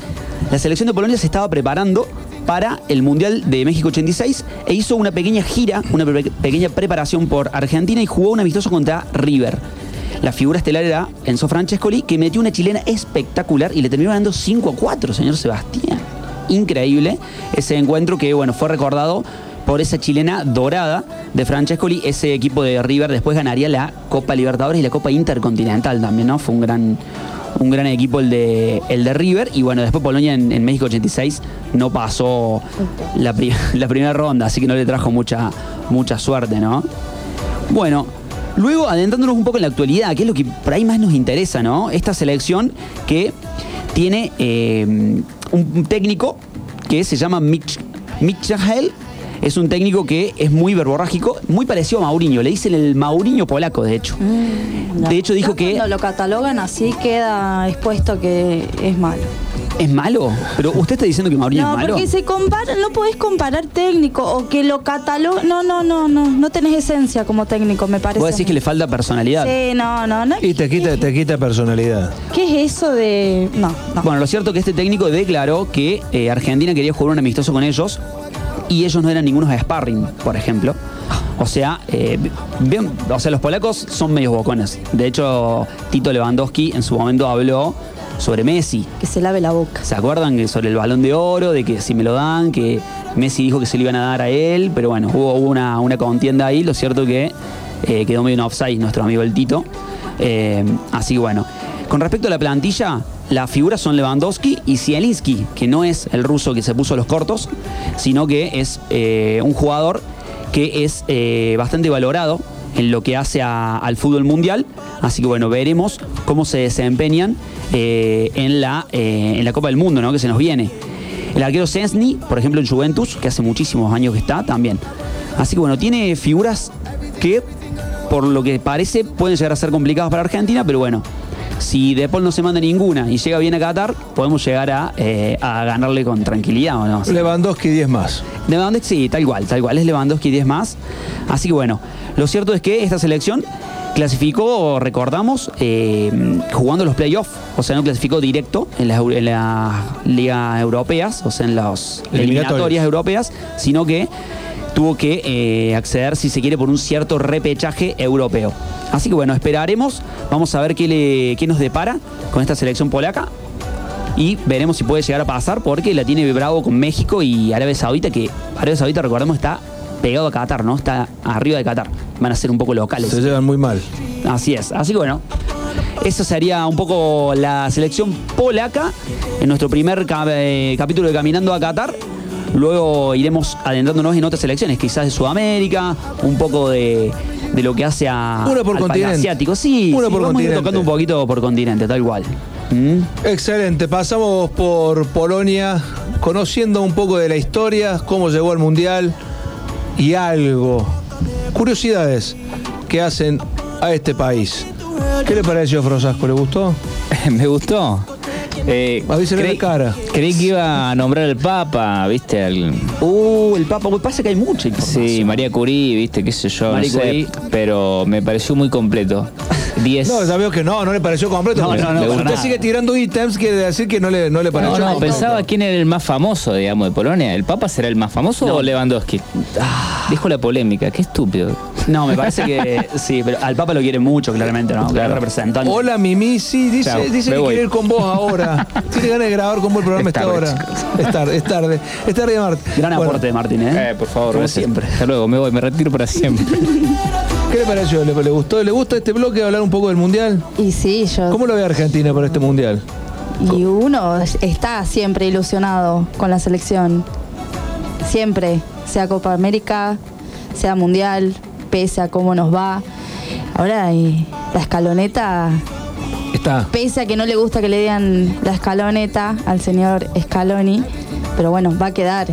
la selección de Polonia se estaba preparando para el Mundial de México 86 e hizo una pequeña gira, una pe- pequeña preparación por Argentina y jugó un amistoso contra River. La figura estelar era Enzo Francescoli, que metió una chilena espectacular y le terminó ganando 5 a 4, señor Sebastián. Increíble ese encuentro que, bueno, fue recordado por esa chilena dorada de Francescoli. Ese equipo de River después ganaría la Copa Libertadores y la Copa Intercontinental también, ¿no? Fue un gran, un gran equipo el de, el de River. Y bueno, después Polonia en, México 86 no pasó la, la primera ronda, así que no le trajo mucha, mucha suerte, ¿no? Bueno, luego adentrándonos un poco en la actualidad, que es lo que por ahí más nos interesa, ¿no? Esta selección que tiene eh, un técnico que se llama Mitch, Michael. Es un técnico que es muy verborrágico, muy parecido a Mauriño. Le dicen el Mauriño polaco, de hecho. De hecho, dijo que Cuando lo catalogan así queda expuesto que es malo. es malo. Pero usted está diciendo que Mauriño No, es malo. porque se compara, no podés comparar técnico o que lo catalogan. No, no, no, no, no tenés esencia como técnico, me parece. Vos decís que le falta personalidad. Sí, no, no, no. Y te quita, te quita personalidad. ¿Qué es eso de.? No, no. Bueno, lo cierto es que este técnico declaró que eh, Argentina quería jugar un amistoso con ellos y ellos no eran ningunos de sparring, por ejemplo. O sea, eh, bien, o sea, los polacos son medios bocones. De hecho, Tito Lewandowski en su momento habló sobre Messi. Que se lave la boca. ¿Se acuerdan que sobre el balón de oro, de que si me lo dan, que Messi dijo que se lo iban a dar a él, pero bueno, hubo hubo una, una contienda ahí, lo cierto que eh, quedó medio en offside nuestro amigo el Tito. Eh, así que bueno, con respecto a la plantilla, las figuras son Lewandowski y Zielinski, que no es el ruso que se puso los cortos, sino que es eh, un jugador que es eh, bastante valorado en lo que hace a- al fútbol mundial. Así que bueno, veremos cómo se desempeñan eh, en, la, eh, en la Copa del Mundo, ¿no? Que se nos viene. El arquero Sensny, por ejemplo, en Juventus, que hace muchísimos años que está, también. Así que bueno, tiene figuras que, por lo que parece, pueden llegar a ser complicadas para Argentina, pero bueno, si De Paul no se manda ninguna y llega bien a Qatar, podemos llegar a, eh, a ganarle con tranquilidad o no. Lewandowski 10 más. Lewandowski, sí, tal cual, tal cual. Es Lewandowski 10 más. Así que bueno, lo cierto es que esta selección clasificó, recordamos, eh, jugando los playoffs. O sea, no clasificó directo en las en las ligas europeas, o sea, en las Eliminatorias. eliminatorias europeas, sino que tuvo que eh, acceder, si se quiere, por un cierto repechaje europeo. Así que bueno, esperaremos, vamos a ver qué, le, qué nos depara con esta selección polaca y veremos si puede llegar a pasar porque la tiene bravo con México y Arabia Saudita, que Arabia Saudita, recordemos, está pegado a Qatar, ¿no? Está arriba de Qatar. Van a ser un poco locales. Se llevan muy mal. Así es. Así que bueno, eso sería un poco la selección polaca en nuestro primer eh, capítulo de Caminando a Qatar. Luego iremos adentrándonos en otras selecciones, quizás de Sudamérica, un poco de, de lo que hace a, Una por al país continente. asiático. Sí, sí, por vamos a ir continente. tocando un poquito por continente, tal cual. ¿Mm? Excelente, pasamos por Polonia, conociendo un poco de la historia, cómo llegó al Mundial y algo, curiosidades que hacen a este país. ¿Qué le pareció, Frosasco? ¿Le gustó? Me gustó. Eh, creí, la cara. creí que iba a nombrar al Papa, ¿viste? Al, Uh, el Papa, pues pasa que hay mucha sí, María Curie, ¿viste? ¿Qué sé yo? María no sé, Curie. pero me pareció muy completo. 10. No, ya veo que no, no le pareció completo. No, no, no, usted nada. sigue tirando ítems, quiere decir que no le, no le pareció No, pensaba quién era el más famoso, digamos, de Polonia. ¿El Papa será el más famoso No. o Lewandowski? Dijo la polémica, qué estúpido. No, me parece que sí, pero al Papa lo quiere mucho, claramente, ¿no? Claro. representante. Hola Mimi, sí, dice, Chao, dice me que voy. quiere ir con vos ahora. Tiene ganas de grabar con vos el programa Es esta tarde, hora. Es tarde, es tarde. Es tarde de Marte. Gran Bueno, aporte de Martín, ¿eh? Eh, por favor, Como gracias. siempre. Hasta luego, me voy, me retiro para siempre. ¿Qué le pareció? ¿Le, le gustó? ¿Le gusta este bloque hablar un poco del Mundial? Y sí, yo. ¿Cómo lo ve Argentina para este Mundial? Y uno está siempre ilusionado con la selección. Siempre, sea Copa América, sea Mundial, pese a cómo nos va. Ahora eh, la escaloneta, Está. pese a que no le gusta que le digan la escaloneta al señor Scaloni, pero bueno, va a quedar,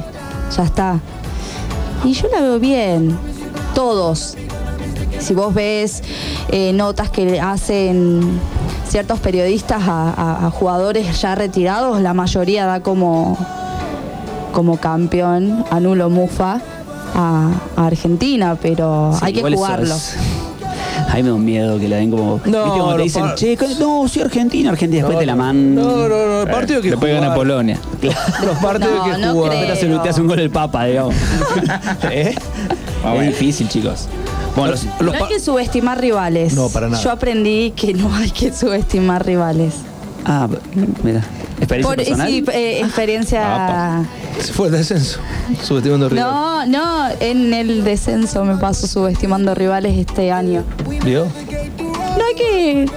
ya está. Y yo la veo bien, todos. Si vos ves eh, notas que hacen ciertos periodistas a, a- a jugadores ya retirados, la mayoría da como, como campeón a Nulo Mufa a, a Argentina, pero Sí, hay que jugarlo. es- A mí me da un miedo que la den como. ¿viste cuando te los dicen, par- che, no, soy Argentina, Argentina, y después No, te la no. mandan. No, no, no, el partido que Después gana. Polonia. Los partidos No, que no jugar. Te hace, te hace un gol el Papa, digamos. ¿Eh? Es difícil, chicos. Bueno, los- No hay que subestimar rivales. No, para nada. Yo aprendí que no hay que subestimar rivales. Ah, mira. ¿Experiencia Por, personal? sí, eh, experiencia. Se fue el descenso. Subestimando rival. No, no, en el descenso me paso subestimando rivales este año. ¿Vio? No hay que.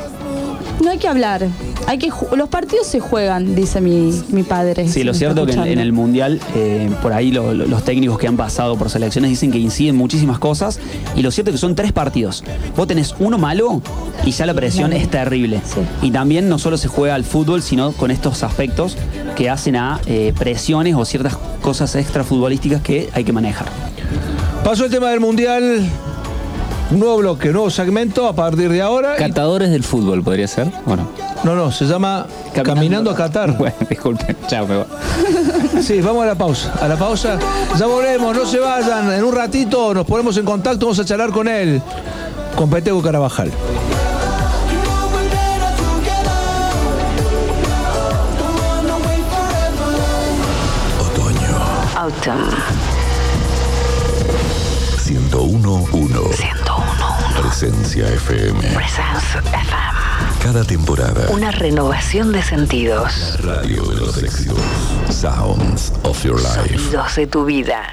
No hay que hablar. Hay que los partidos se juegan, dice mi, mi padre. Sí, si lo cierto que en, el Mundial, eh, por ahí lo- lo- los técnicos que han pasado por selecciones dicen que inciden muchísimas cosas y lo cierto es que son tres partidos. Vos tenés uno malo y ya la presión es terrible. Y también no solo se juega al fútbol, sino con estos aspectos que hacen a eh, presiones o ciertas cosas extra futbolísticas que hay que manejar. Pasó el tema del mundial. Un nuevo bloque, nuevo segmento a partir de ahora. y- Catadores del fútbol, ¿podría ser? Bueno. No, no, se llama Caminando, a Qatar. Bueno, disculpen. Chao, me voy. Sí, vamos a la pausa. A la pausa. Ya volvemos, no se vayan. En un ratito nos ponemos en contacto, vamos a charlar con él. Con Petego Carabajal. Autumn. Presencia FM. Presence FM. Cada temporada. Una renovación de sentidos. Radio de los éxitos. Sounds of your life. Sonidos de tu vida.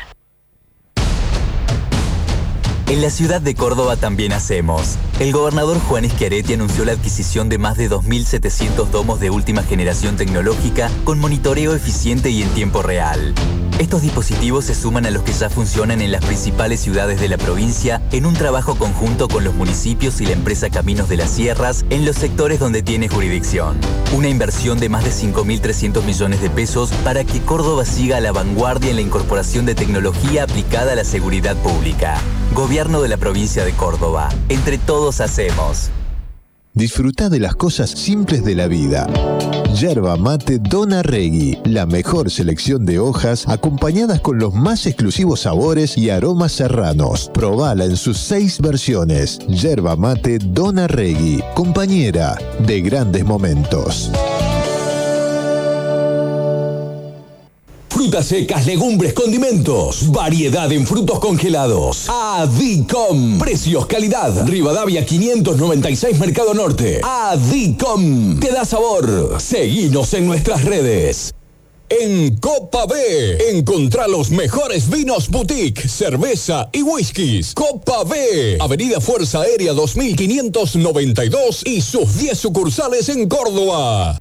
En la ciudad de Córdoba también hacemos. El gobernador Juan Schiaretti anunció la adquisición de más de 2.700 domos de última generación tecnológica con monitoreo eficiente y en tiempo real. Estos dispositivos se suman a los que ya funcionan en las principales ciudades de la provincia en un trabajo conjunto con los municipios y la empresa Caminos de las Sierras en los sectores donde tiene jurisdicción. Una inversión de más de 5.300 millones de pesos para que Córdoba siga a la vanguardia en la incorporación de tecnología aplicada a la seguridad pública. Gobierno de la provincia de Córdoba. Entre todos hacemos. Disfruta de las cosas simples de la vida. Yerba mate Dona Regui, la mejor selección de hojas acompañadas con los más exclusivos sabores y aromas serranos. Probala en sus seis versiones. Yerba mate Dona Regui, compañera de grandes momentos. Frutas secas, legumbres, condimentos. Variedad en frutos congelados. Adicom. Precios, calidad. Rivadavia 596 Mercado Norte. Adicom. Te da sabor. Seguinos en nuestras redes. En Copa B, encontrá los mejores vinos boutique, cerveza y whiskies. Copa B, Avenida Fuerza Aérea 2592 y sus 10 sucursales en Córdoba.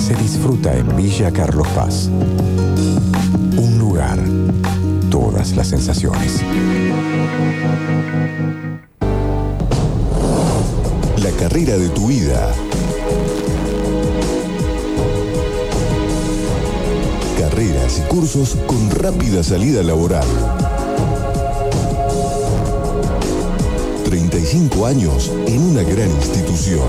se disfruta en Villa Carlos Paz. Un lugar, todas las sensaciones. La carrera de tu vida. Carreras y cursos con rápida salida laboral. 35 años en una gran institución.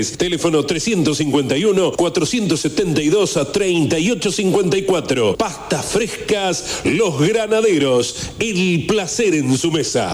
Teléfono 351 472 3854. Pastas frescas Los Granaderos. El placer en su mesa.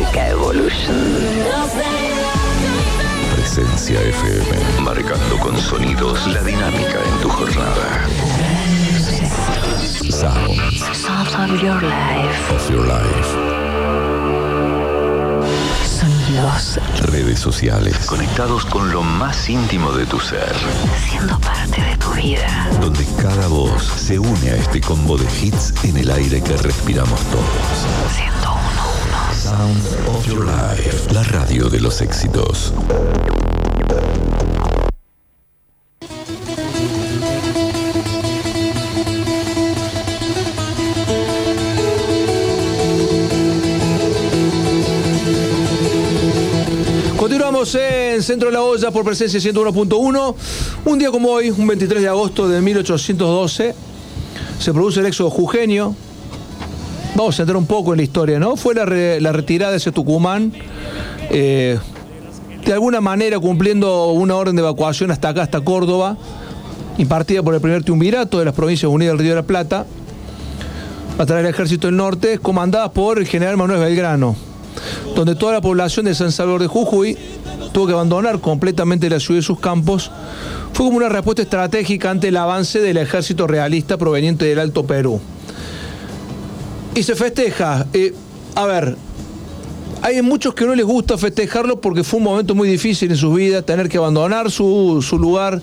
Música Evolution. Presencia FM. Marcando con sonidos la dinámica en tu jornada. Sounds Sounds of your life. of your life. Sonidos. Redes sociales. Conectados con lo más íntimo de tu ser. Siendo parte de tu vida. Donde cada voz se une a este combo de hits en el aire que respiramos todos. Siendo uno, uno. Sound of Your Life. La radio de los éxitos. Continuamos en Centro de la Olla por presencia 101.1. Un día como hoy, un 23 de agosto de 1812, se produce el éxodo jujeño. Vamos a entrar un poco en la historia, ¿no? Fue la, re- la retirada de ese Tucumán, eh, de alguna manera cumpliendo una orden de evacuación hasta acá, hasta Córdoba, impartida por el primer triunvirato de las Provincias Unidas del Río de la Plata, a través del Ejército del Norte, comandada por el general Manuel Belgrano donde toda la población de San Salvador de Jujuy tuvo que abandonar completamente la ciudad y sus campos, fue como una respuesta estratégica ante el avance del ejército realista proveniente del Alto Perú. Y se festeja. eh, a ver, hay muchos que no les gusta festejarlo porque fue un momento muy difícil en sus vidas, tener que abandonar su, su lugar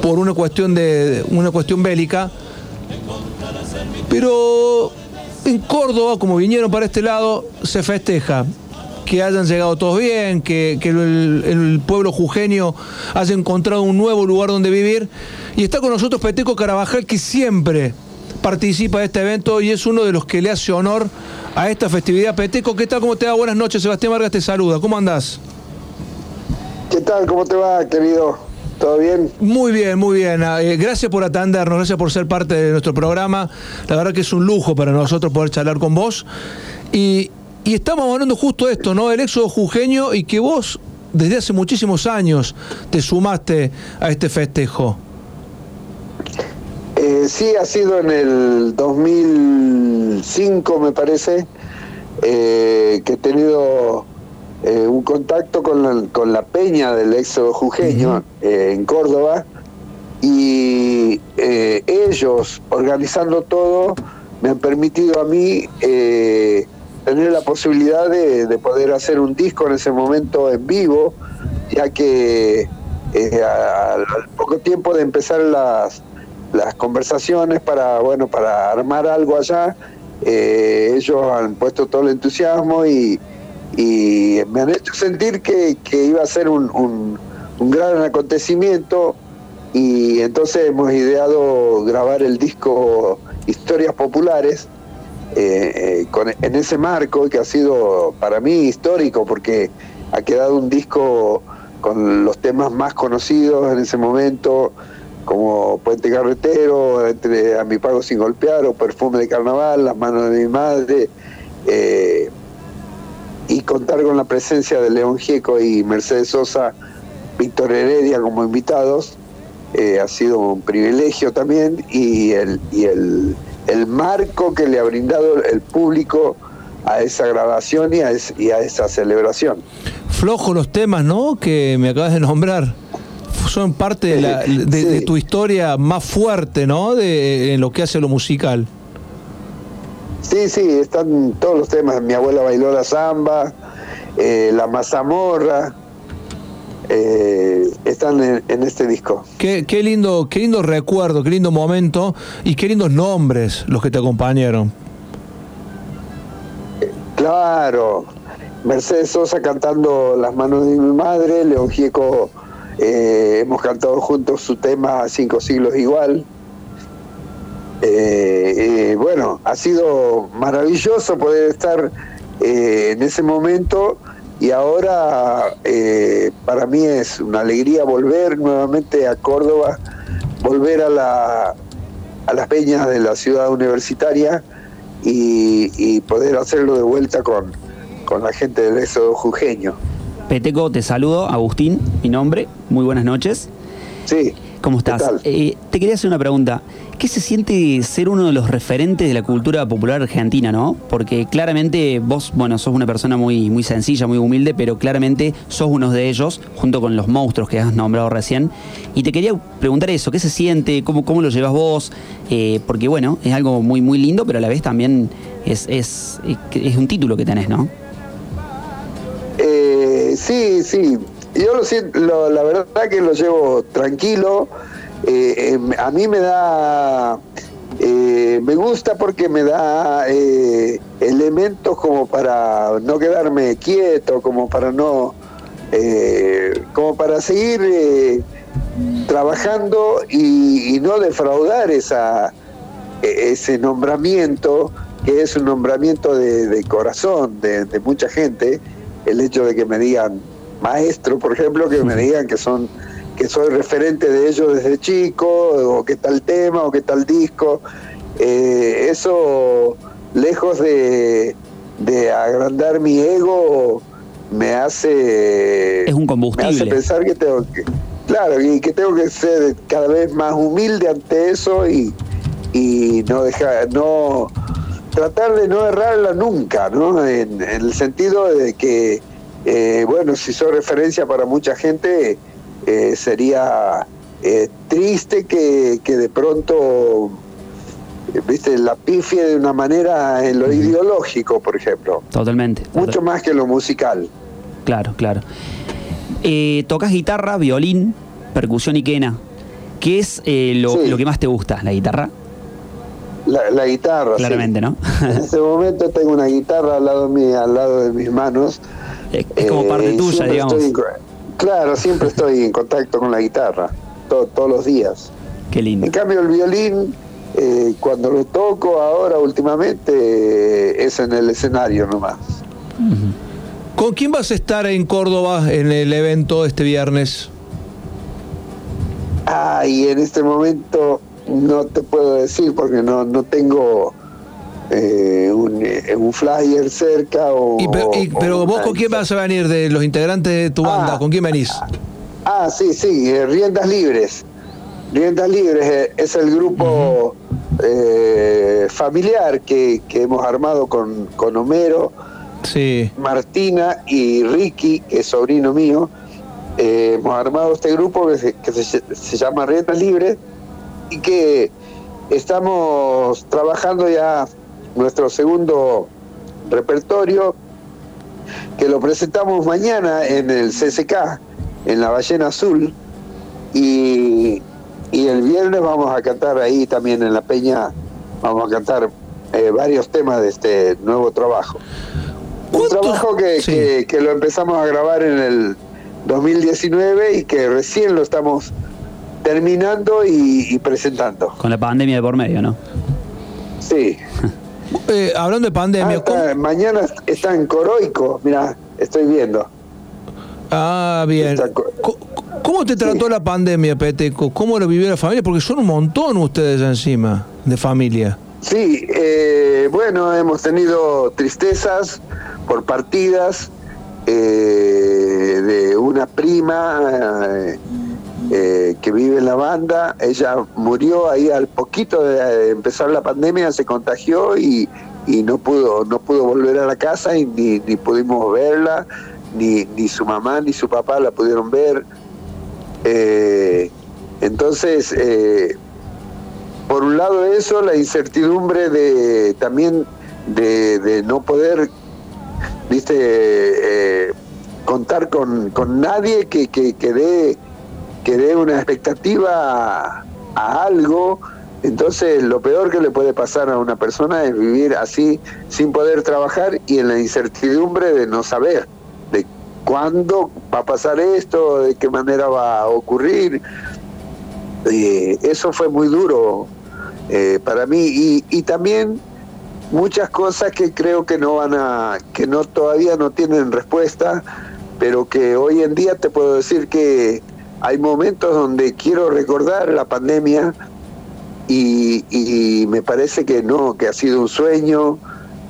por una cuestión, de, una cuestión bélica. Pero en Córdoba, como vinieron para este lado, se festeja que hayan llegado todos bien, que, que el, pueblo jujeño haya encontrado un nuevo lugar donde vivir. Y está con nosotros Peteco Carabajal, que siempre participa de este evento y es uno de los que le hace honor a esta festividad. Peteco, ¿qué tal? ¿Cómo te va? Buenas noches. Sebastián Vargas te saluda. ¿Cómo andás? ¿Qué tal? ¿Cómo te va, querido? ¿Todo bien? Muy bien, muy bien. Ah, eh, gracias por atendernos, gracias por ser parte de nuestro programa. La verdad que es un lujo para nosotros poder charlar con vos. Y, y estamos hablando justo de esto, ¿no? El éxodo jujeño y que vos desde hace muchísimos años te sumaste a este festejo. Eh, sí, ha sido en el 2005, me parece, eh, que he tenido eh, un contacto con la, con la peña del éxodo jujeño en Córdoba. Y ellos, organizando todo, me han permitido a mí tener la posibilidad de, de poder hacer un disco en ese momento en vivo, ya que al poco tiempo de empezar las, las conversaciones para bueno para armar algo allá. Eh, ellos han puesto todo el entusiasmo y, me han hecho sentir que, que iba a ser un, un- gran acontecimiento. Y entonces hemos ideado grabar el disco Historias Populares eh, con- en ese marco que ha sido para mí histórico porque ha quedado un disco con los temas más conocidos en ese momento, como Puente Carretero, entre A mi pago sin golpear o Perfume de Carnaval, Las manos de mi madre, eh, y contar con la presencia de León Gieco y Mercedes Sosa, Víctor Heredia como invitados, eh, ha sido un privilegio también y el, y el, el marco que le ha brindado el público a esa grabación y a, es- y a esa celebración. Flojo los temas, ¿no? Que me acabas de nombrar. Son parte de, la- de- de tu historia más fuerte, ¿no? De, en lo que hace lo musical. Sí, sí, están todos los temas. Mi abuela bailó la samba, eh, la mazamorra, eh, están en, en este disco. Qué, qué lindo, qué lindo recuerdo, qué lindo momento y qué lindos nombres los que te acompañaron. Claro, Mercedes Sosa cantando Las manos de mi madre, León Gieco, eh, hemos cantado juntos su tema Cinco siglos igual. Eh, eh, bueno, ha sido maravilloso poder estar en ese momento y ahora para mí es una alegría volver nuevamente a Córdoba, volver a, la, las peñas de la ciudad universitaria y, y poder hacerlo de vuelta con, con la gente del éxodo jujeño. Peteco, te saludo, Agustín, mi nombre, muy buenas noches. Sí. ¿Cómo estás? Eh, te quería hacer una pregunta. ¿Qué se siente ser uno de los referentes de la cultura popular argentina, no? Porque claramente vos, bueno, sos una persona muy, muy sencilla, muy humilde, pero claramente sos uno de ellos, junto con los monstruos que has nombrado recién. Y te quería preguntar eso, ¿qué se siente? ¿Cómo, cómo lo llevas vos? Eh, porque bueno, es algo muy, muy lindo, pero a la vez también es, es, es un título que tenés, ¿no? Sí, sí. Yo lo siento, lo- la verdad que lo llevo tranquilo. Eh, eh, a mí me da, eh, me gusta porque me da eh, elementos como para no quedarme quieto, como para no, como para seguir trabajando y, no defraudar esa, e- ese nombramiento que es un nombramiento de, corazón de mucha gente el hecho de que me digan maestro por ejemplo que me digan que son que soy referente de ellos desde chico o qué tal tema o qué tal disco Eh, eso lejos de, de agrandar mi ego me hace Es un me hace combustible. pensar que tengo que claro y que tengo que ser cada vez más humilde ante eso y, y no dejar no tratar de no errarla nunca no en, en el sentido de que eh, bueno si soy referencia para mucha gente eh, sería eh, triste que, que de pronto viste la pifie de una manera en lo ideológico por ejemplo Totalmente. mucho más que lo musical Claro, claro. Eh, tocas guitarra, violín, percusión y quena. ¿Qué es eh, lo, Sí. lo que más te gusta? ¿La guitarra? La, la guitarra sí. Claramente, ¿no? en este momento tengo una guitarra al lado mí, al lado de mis manos Es, como parte y tuya, siempre digamos. estoy en- claro, siempre estoy en contacto con la guitarra, to- todos los días. Qué lindo. En cambio, el violín, eh, cuando lo toco ahora últimamente, eh, es en el escenario nomás. ¿Con quién vas a estar en Córdoba en el evento este viernes? Ah, y en este momento no te puedo decir porque no, no tengo eh, un, eh, un flyer cerca o... Y pero, y- o pero vos con quién vas a venir de los integrantes de tu banda, ¿con quién venís? Ah, sí, sí, eh, Riendas Libres. Riendas Libres eh, es el grupo eh, familiar que, que hemos armado con, con Homero, Sí. Martina y Ricky, que es sobrino mío. Hemos armado este grupo que, se, que se- se llama Riendas Libres y que estamos trabajando ya nuestro segundo repertorio que lo presentamos mañana en el CCK, en la Ballena Azul, y, y el viernes vamos a cantar ahí también en la Peña, vamos a cantar eh, varios temas de este nuevo trabajo. Un trabajo que, que- que lo empezamos a grabar en el 2019 y que recién lo estamos terminando y, y presentando. Con la pandemia de por medio, ¿no? Sí. Eh, hablando de pandemia, Ah, está- mañana está en Coroico, mira, estoy viendo. Ah, bien. ¿Cómo te trató la pandemia, Peteco? ¿Cómo lo vivió la familia? Porque son un montón ustedes encima de familia. Sí, eh, bueno, hemos tenido tristezas por partidas eh, de una prima eh, que vive en la banda. Ella murió ahí al poquito de empezar la pandemia, se contagió y, y no pudo no pudo volver a la casa y ni, ni pudimos verla, ni, ni su mamá ni su papá la pudieron ver. Eh, entonces, eh, por un lado eso, la incertidumbre de también de, no poder, viste, contar con, con nadie que, que, que dé que dé una expectativa a, algo. Entonces, lo peor que le puede pasar a una persona es vivir así, sin poder trabajar y en la incertidumbre de no saber de cuándo va a pasar esto, de qué manera va a ocurrir. Eh, eso fue muy duro eh, para mí y, y también muchas cosas que creo que no van a que no todavía no tienen respuesta pero que hoy en día te puedo decir que hay momentos donde quiero recordar la pandemia y, me parece que no que ha sido un sueño.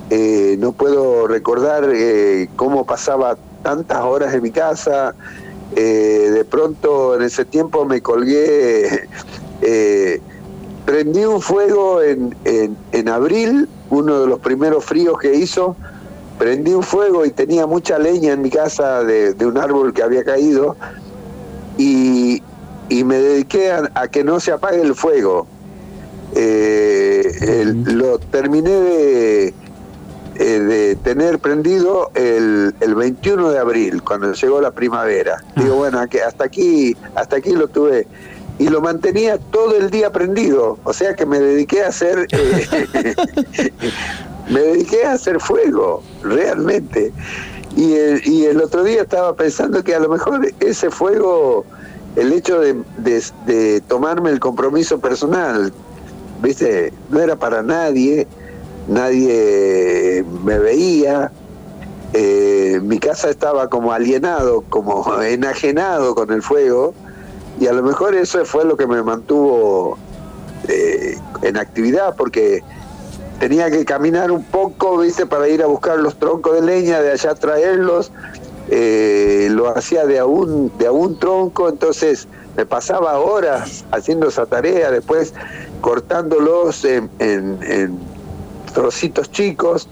Eh, no puedo recordar eh, cómo pasaba tantas horas en mi casa. Eh, de pronto en ese tiempo me colgué eh, prendí un fuego en, en, abril, uno de los primeros fríos que hizo, prendí un fuego y tenía mucha leña en mi casa de un árbol que había caído y, y me dediqué a, a que no se apague el fuego. Eh, el- lo terminé de, eh, de tener prendido el, el 21 de abril, cuando llegó la primavera. Digo, bueno, que hasta aquí, hasta aquí lo tuve. Y lo mantenía todo el día prendido. O sea que me dediqué a hacer. eh, me dediqué a hacer fuego, realmente. Y el, y el otro día estaba pensando que a lo mejor ese fuego, el hecho de, tomarme el compromiso personal, viste, no era para nadie, nadie me veía, eh, mi casa estaba como alienado, como enajenado con el fuego, y a lo mejor eso fue lo que me mantuvo eh, en actividad, porque tenía que caminar un poco, viste, para ir a buscar los troncos de leña, de allá traerlos, eh, lo hacía de a un, de a un tronco, entonces me pasaba horas haciendo esa tarea, después cortándolos en, en- en trocitos chicos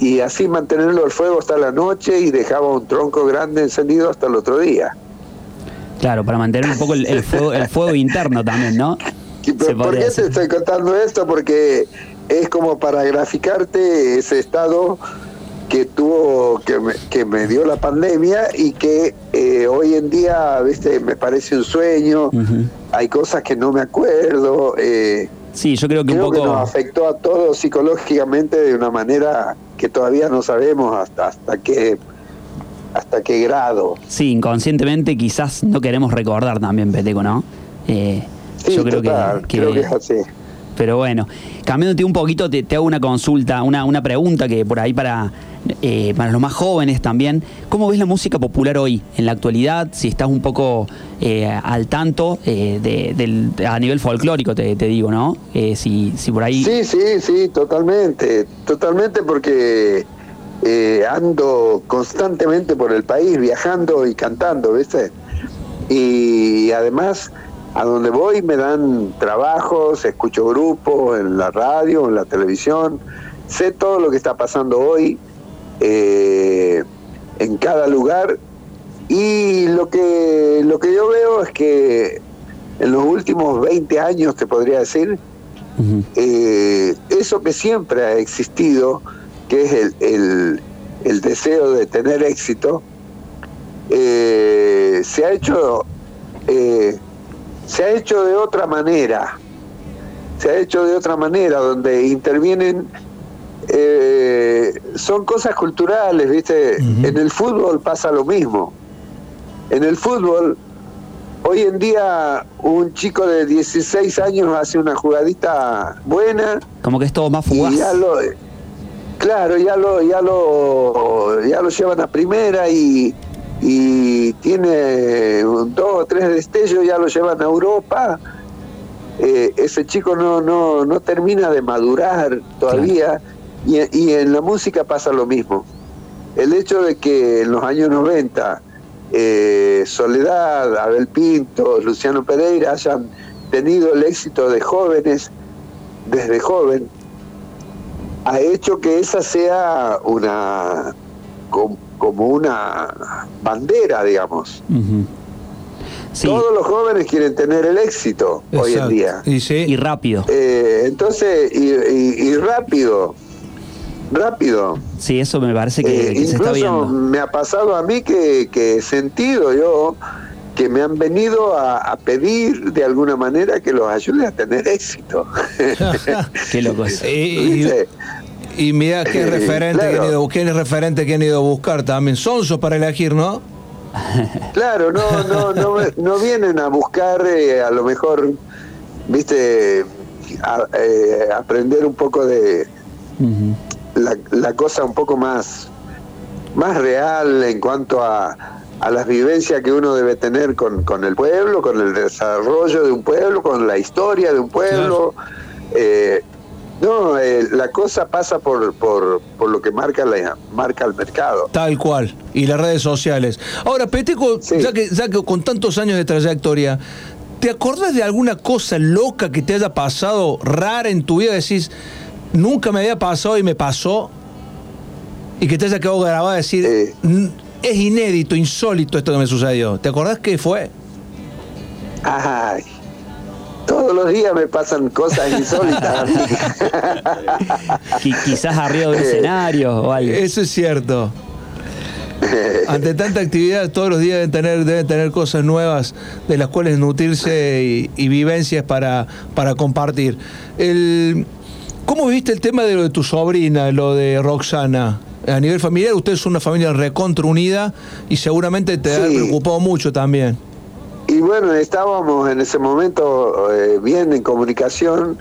y así mantenerlo el fuego hasta la noche y dejaba un tronco grande encendido hasta el otro día. Claro, para mantener un poco el, el fuego, el fuego interno también, ¿no? ¿Por qué te estoy contando esto? Porque es como para graficarte ese estado que tuvo, que me, que me dio la pandemia y que eh, hoy en día, viste, me parece un sueño, hay cosas que no me acuerdo. eh, Sí, yo creo que un creo que poco- nos afectó a todos psicológicamente de una manera que todavía no sabemos hasta, hasta qué hasta qué grado. Sí, inconscientemente quizás no queremos recordar también, Peteco, ¿no? Eh, Sí, yo creo total, que, creo que es así. Pero bueno, cambiándote un poquito, te, hago una consulta, una, una pregunta que por ahí para, eh, para los más jóvenes también. ¿Cómo ves la música popular hoy, en la actualidad? Si estás un poco eh, al tanto eh, de, a nivel folclórico, te, te digo, ¿no? Eh, si, si por ahí... Sí, sí, sí, totalmente, totalmente porque eh, ando constantemente por el país viajando y cantando, ¿viste? Y además a donde voy me dan trabajos, escucho grupos en la radio, en la televisión, sé todo lo que está pasando hoy eh, en cada lugar. Y lo que lo que yo veo es que en los últimos 20 años te podría decir eh, eso que siempre ha existido, que es el, el- el deseo de tener éxito, eh, se ha hecho se ha hecho de otra manera, se ha hecho de otra manera, donde intervienen eh, son cosas culturales, viste. En el fútbol pasa lo mismo. En el fútbol Hoy en día un chico de 16 años hace una jugadita buena Como que es todo más fugaz. y ya lo claro, ya lo ya lo ya lo llevan a primera y y tiene dos o tres destellos, ya lo llevan a Europa. Eh, ese chico no, no, no termina de madurar todavía y, y en la música pasa lo mismo. El hecho de que en los años 90 eh, Soledad, Abel Pinto, Luciano Pereira hayan tenido el éxito de jóvenes desde joven, ha hecho que esa sea una como una bandera, digamos. Sí. Todos los jóvenes quieren tener el éxito hoy en día. Y sí. Y rápido. Eh, entonces, y, y- y rápido, rápido. Sí, eso me parece que, Eh, que se está incluso viendo. me ha pasado a mí que, que he sentido yo que me han venido a, a pedir de alguna manera que los ayude a tener éxito. Qué loco. Y, mira qué Eh, referente que han ido, qué referente que han ido a buscar también. Sonsos para elegir, ¿no? Claro, no, no, no, no vienen a buscar eh, a lo mejor, viste, a- eh, aprender un poco de la cosa un poco más, más real en cuanto a, a las vivencias que uno debe tener con, con el pueblo, con el desarrollo de un pueblo, con la historia de un pueblo. Eh, no, eh, la cosa pasa por, por, por lo que marca, la, marca el mercado. Tal cual. Y las redes sociales. Ahora, Peteco, ya, que, ya que con tantos años de trayectoria, ¿te acordás de alguna cosa loca que te haya pasado rara en tu vida? Decís, nunca me había pasado y me pasó. Y que te haya quedado grabado decir, "N- es inédito, insólito esto que me sucedió. ¿Te acordás qué fue? Ay, todos los días me pasan cosas insólitas. Qui- quizás arriba de un Eh, escenario o algo. Eso es cierto. Ante tanta actividad, todos los días deben tener, deben tener cosas nuevas de las cuales nutrirse y, y vivencias para, para compartir. El, ¿Cómo viste el tema de lo de tu sobrina, lo de Roxana? A nivel familiar, ustedes son una familia recontra unida y seguramente te ha Sí. preocupado mucho también. Y bueno, estábamos en ese momento eh, bien en comunicación.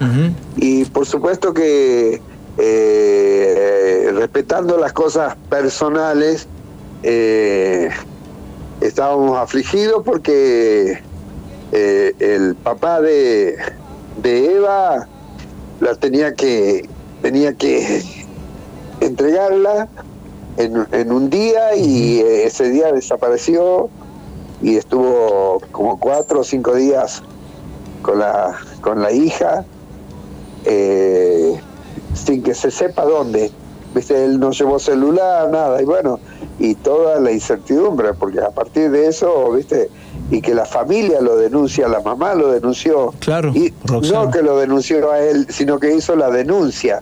Y por supuesto que eh, respetando las cosas personales, eh, estábamos afligidos porque eh, el papá de, de Eva la tenía que tenía que entregarla en, en un día y eh, ese día desapareció y estuvo como cuatro o cinco días con la con la hija eh, sin que se sepa dónde. Viste él no llevó celular nada y bueno y toda la incertidumbre porque a partir de eso viste y que la familia lo denuncia la mamá lo denunció claro y no que lo denunció a él sino que hizo la denuncia.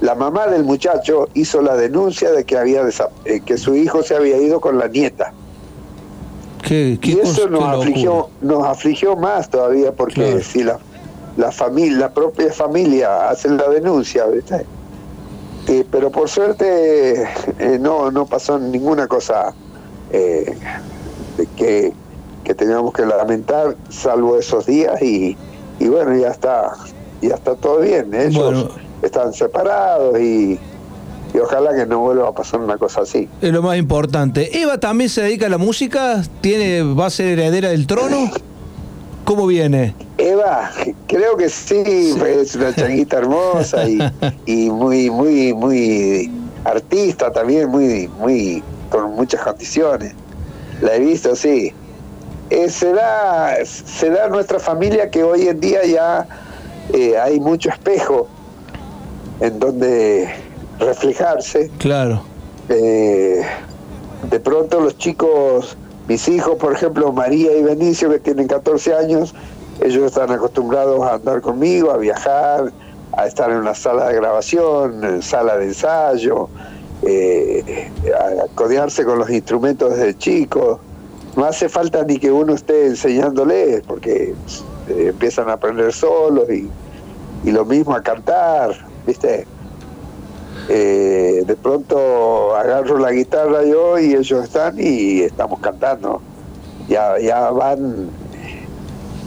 La mamá del muchacho hizo la denuncia de que había eh, que su hijo se había ido con la nieta ¿Qué, qué y eso nos afligió, nos afligió más todavía porque Claro. si la, la familia, la propia familia hace la denuncia, ¿viste? Eh, pero por suerte eh, no, no pasó ninguna cosa eh, de que, que tengamos que lamentar, salvo esos días y, y bueno, ya está, ya está todo bien. Ellos están separados y, y ojalá que no vuelva a pasar una cosa así. Es lo más importante. ¿Eva también se dedica a la música? ¿Tiene, ¿Va a ser heredera del trono? ¿Cómo viene? Eva, creo que sí, es una changuita hermosa y, y muy, muy, muy artista también, muy, muy, con muchas condiciones. La he visto, sí. Eh, se, da, se da en nuestra familia que hoy en día ya eh, hay mucho espejo en donde reflejarse. Claro. Eh, de pronto los chicos, mis hijos, por ejemplo, María y Benicio, que tienen 14 años, ellos están acostumbrados a andar conmigo, a viajar, a estar en una sala de grabación, en sala de ensayo, eh, a codearse con los instrumentos desde chicos. No hace falta ni que uno esté enseñándoles, porque eh, empiezan a aprender solos y, y lo mismo a cantar, ¿viste? Eh, de pronto agarro la guitarra yo y ellos están y estamos cantando. Ya, ya van,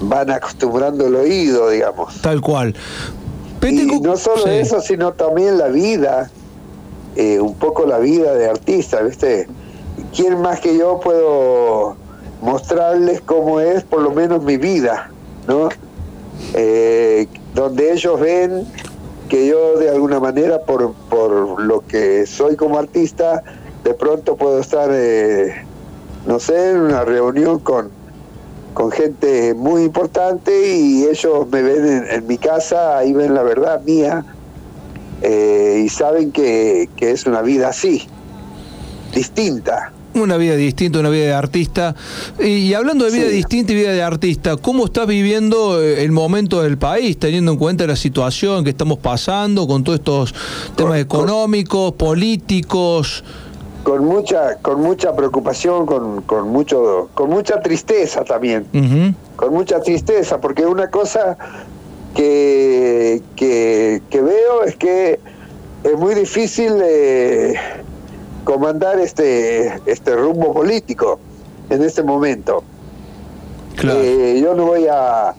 van acostumbrando el oído, digamos. Tal cual. Y no solo sí. eso, sino también la vida, eh, un poco la vida de artista, ¿viste? ¿quién más que yo puedo mostrarles cómo es por lo menos mi vida, ¿no? Eh, donde ellos ven que yo de alguna manera, por, por lo que soy como artista, de pronto puedo estar, eh, no sé, en una reunión con, con gente muy importante y ellos me ven en, mi casa, ahí ven la verdad mía eh, y saben que, que es una vida así, distinta. Una vida distinta, una vida de artista. Y, y hablando de vida Sí. distinta y vida de artista, ¿cómo estás viviendo eh, el momento del país, teniendo en cuenta la situación que estamos pasando con todos estos temas económicos, políticos? Con mucha, con mucha preocupación, con, con mucho, con mucha tristeza también. Con mucha tristeza, porque una cosa que, que, que veo es que es muy difícil eh, comandar este, este rumbo político en este momento. Eh, yo no voy a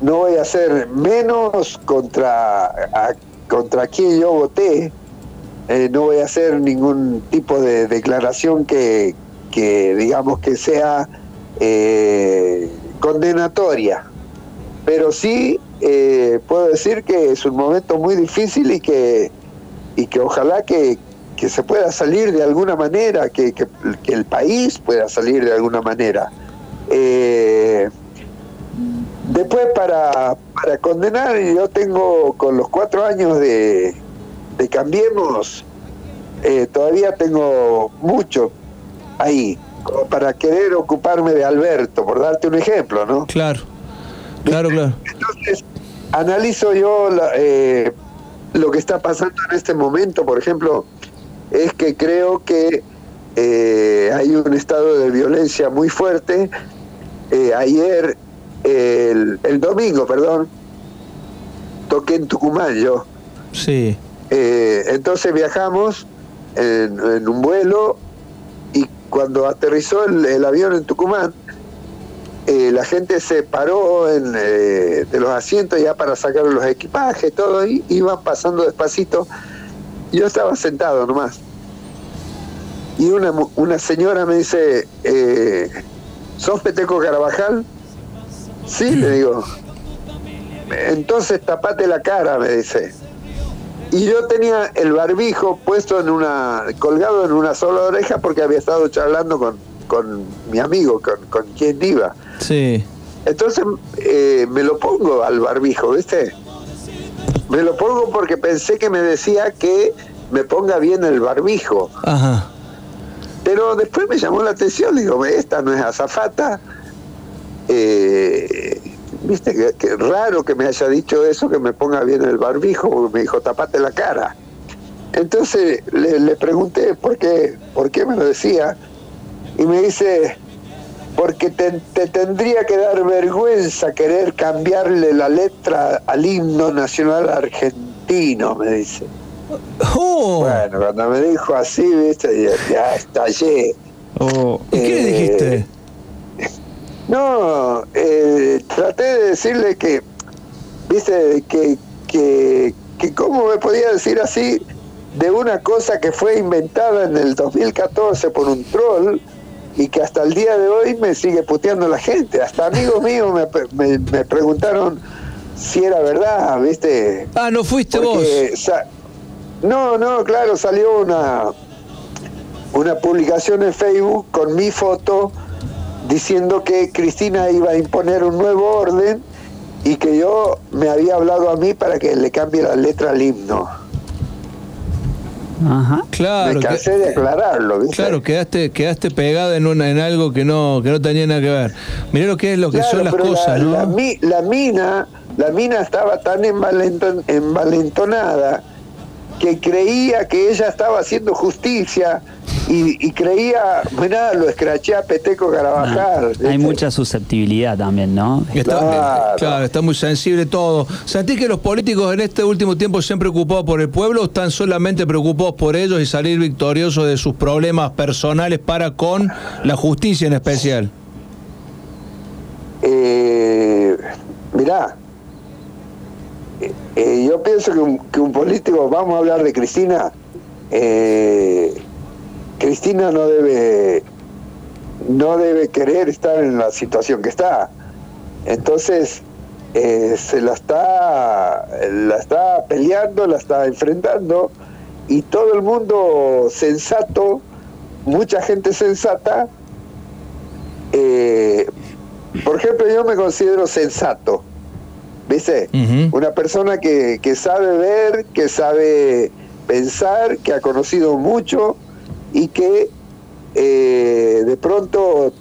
no voy a hacer menos contra a- contra quien yo voté. Eh, no voy a hacer ningún tipo de declaración que, que digamos que sea eh, condenatoria. Pero sí puedo decir que es un momento muy difícil y que, y que ojalá que, que se pueda salir de alguna manera, que, que- que el país pueda salir de alguna manera. Eh, después para, para condenar, yo tengo con los cuatro años de, de Cambiemos, eh, todavía tengo mucho ahí, como para querer ocuparme de Alberto, por darte un ejemplo, ¿no? Claro, claro, claro. Entonces, analizo yo la- eh, lo que está pasando en este momento, por ejemplo, es que creo que eh, hay un estado de violencia muy fuerte. Eh, ayer, el, el domingo, perdón, toqué en Tucumán yo. Sí. Eh, entonces viajamos en, en un vuelo y cuando aterrizó el, el avión en Tucumán, la gente se paró en, eh, de los asientos ya para sacar los equipajes, todo, y iban pasando despacito. Yo estaba sentado nomás. Y una, una señora me dice, eh, ¿sos Peteco Carabajal? Sí, le digo. Entonces tapate la cara, me dice. Y yo tenía el barbijo puesto en una, colgado en una sola oreja porque había estado charlando con, con mi amigo, con, con quien iba. Sí. Entonces eh, me lo pongo al barbijo, ¿viste? Me lo pongo porque pensé que me decía que me ponga bien el barbijo. Ajá. Pero después me llamó la atención, digo, esta no es azafata. Eh, Viste, que, que raro que me haya dicho eso, que me ponga bien el barbijo, porque me dijo, tapate la cara. Entonces le, le pregunté por qué, por qué me lo decía, y me dice, porque te, te tendría que dar vergüenza querer cambiarle la letra al himno nacional argentino, me dice. Bueno, cuando me dijo así, viste, ya, ya estallé. ¿Y qué le dijiste? No, eh, traté de decirle que, viste, que, que, que cómo me podía decir así de una cosa que fue inventada en el 2014 por un troll y que hasta el día de hoy me sigue puteando la gente. Hasta amigos míos me, me, me preguntaron si era verdad, viste. Ah, no fuiste Porque vos. no, no, claro, salió una, una publicación en Facebook con mi foto diciendo que Cristina iba a imponer un nuevo orden y que yo me había hablado a mí para que le cambie la letra al himno. Ajá. Claro. Me cansé de aclararlo, ¿viste? Claro, quedaste, quedaste pegada en, una, en algo que no, que no tenía nada que ver. Mirá lo que es lo que Claro, son las pero la- cosas, ¿no? La, mi- la mina, la mina estaba tan envalenton- envalentonada que creía que ella estaba haciendo justicia y, y creía, mirá, lo escraché a Peteco Carabajal. Hay mucha susceptibilidad también, ¿no? Está, claro. está muy sensible todo. ¿Sentís que los políticos en este último tiempo se han preocupado por el pueblo o están solamente preocupados por ellos y salir victoriosos de sus problemas personales para con la justicia en especial? Eh, mirá, eh, eh, yo pienso que un, que un político, vamos a hablar de Cristina, eh, Cristina no debe no debe querer estar en la situación que está. Entonces eh, se la está la está peleando, la está enfrentando y todo el mundo sensato, mucha gente sensata. eh, por ejemplo, yo me considero sensato. ¿Viste? Una persona que, que sabe ver, que sabe pensar, que ha conocido mucho y que eh, de pronto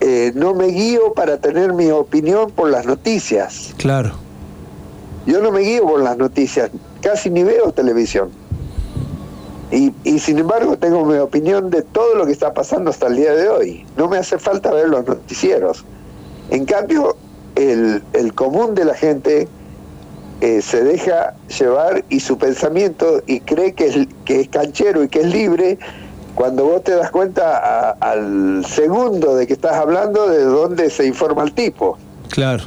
eh, no me guío para tener mi opinión por las noticias. Claro. Yo no me guío por las noticias, casi ni veo televisión. Y, y sin embargo tengo mi opinión de todo lo que está pasando hasta el día de hoy. No me hace falta ver los noticieros. En cambio, el, el común de la gente eh, se deja llevar y su pensamiento y cree que es, que es canchero y que es libre cuando vos te das cuenta a- al segundo de que estás hablando de dónde se informa el tipo. Claro.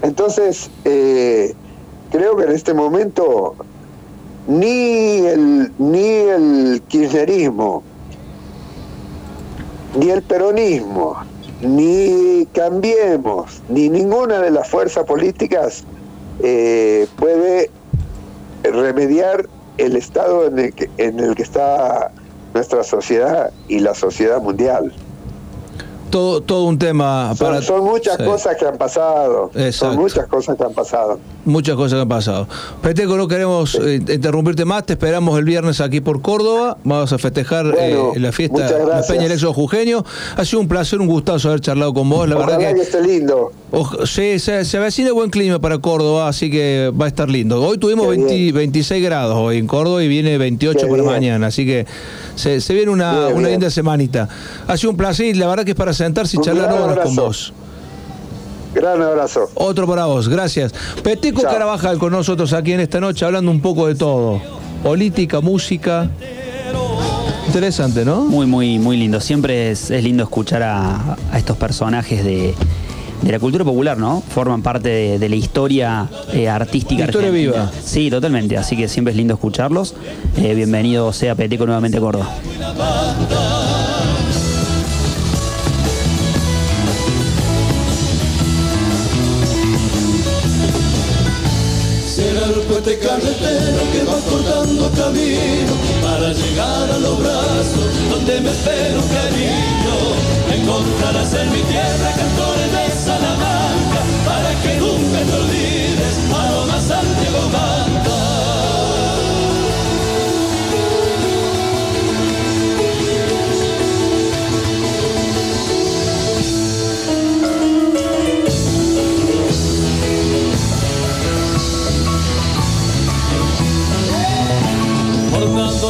Entonces, eh, creo que en este momento ni el, ni el kirchnerismo, ni el peronismo, ni Cambiemos, ni ninguna de las fuerzas políticas eh, puede remediar el estado en el, que, en el que está nuestra sociedad y la sociedad mundial. Todo, todo un tema Son, para. son muchas Sí. cosas que han pasado. Exacto. Son muchas cosas que han pasado. Muchas cosas han pasado. Peteco, no queremos eh, interrumpirte más. Te esperamos el viernes aquí por Córdoba. Vamos a festejar Bueno, eh, la fiesta la. Peña del Éxodo Jujeño. Ha sido un placer, un gustazo haber charlado con vos. La Ojalá verdad que que. esté lindo. Sí, se, se avecina buen clima para Córdoba, así que va a estar lindo. Hoy tuvimos Qué 20 26 grados hoy en Córdoba y viene 28 Qué para mañana, así que se, se viene una, Bien, una bien. linda semanita. Ha sido un placer la verdad que es para sentarse y Un charlar horas con vos. Gran abrazo. Otro para vos, gracias. Peteco Chao. Carabajal con nosotros aquí en esta noche hablando un poco de todo. Política, música. Interesante, ¿no? Muy, muy, muy lindo. Siempre es, es lindo escuchar a, a estos personajes de, de la cultura popular, ¿no? Forman parte de, de la historia eh, artística. Historia argentina. viva. Sí, totalmente. Así que siempre es lindo escucharlos. Eh, bienvenido sea Peteco nuevamente a Córdoba. Será el puente carretero que va cortando camino para llegar a los brazos donde me espero cariño. Encontrarás en mi tierra cantores de Salamanca para que nunca te olvides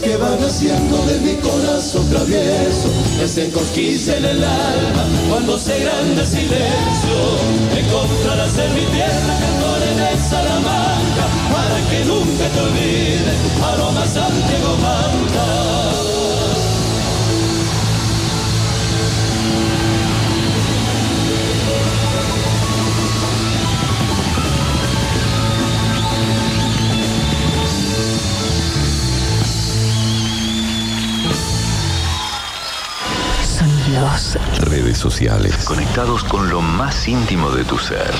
Que van haciendo de mi corazón travieso Que se encosquilla en el alma cuando se grande el silencio Encontrarás en mi tierra cantores de Salamanca Para que nunca te olvides Redes sociales. Conectados con lo más íntimo de tu ser.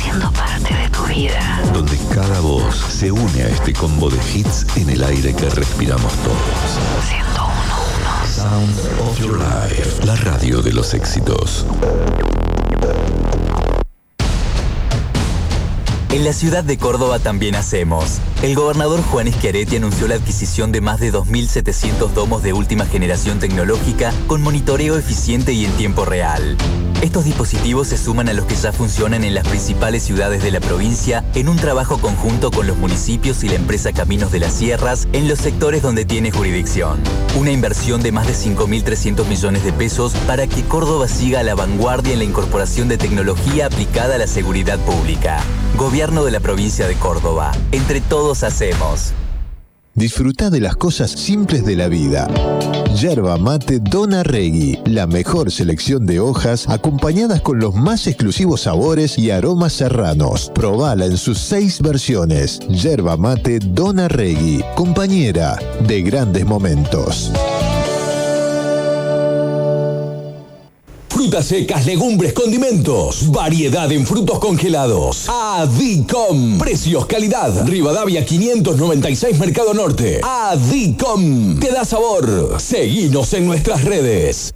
Siendo parte de tu vida. Donde cada voz se une a este combo de hits en el aire que respiramos todos. Siendo uno uno. Sound of Your Life. La radio de los éxitos. En la ciudad de Córdoba también hacemos. El gobernador Juan Schiaretti anunció la adquisición de más de 2.700 domos de última generación tecnológica con monitoreo eficiente y en tiempo real. Estos dispositivos se suman a los que ya funcionan en las principales ciudades de la provincia en un trabajo conjunto con los municipios y la empresa Caminos de las Sierras en los sectores donde tiene jurisdicción. Una inversión de más de 5.300 millones de pesos para que Córdoba siga a la vanguardia en la incorporación de tecnología aplicada a la seguridad pública. Gobierno de la provincia de Córdoba. Entre todos hacemos. Disfruta de las cosas simples de la vida. Yerba mate Dona Regui, la mejor selección de hojas acompañadas con los más exclusivos sabores y aromas serranos. Probala en sus seis versiones. Yerba mate Dona Regui, compañera de grandes momentos. Frutas secas, legumbres, condimentos. Variedad en frutos congelados. Adicom. Precios, calidad. Rivadavia 596 Mercado Norte. Adicom. Te da sabor. Seguinos en nuestras redes.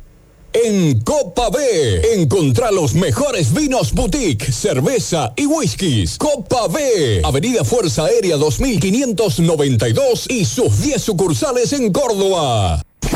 En Copa B, encontrá los mejores vinos boutique, cerveza y whiskies. Copa B, Avenida Fuerza Aérea 2592 y sus 10 sucursales en Córdoba.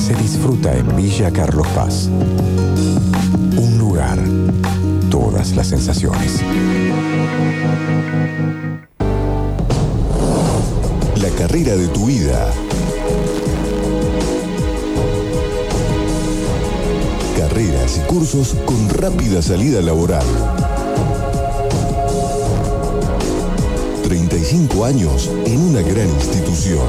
se disfruta en Villa Carlos Paz. Un lugar, todas las sensaciones. La carrera de tu vida. Carreras y cursos con rápida salida laboral. 35 años en una gran institución.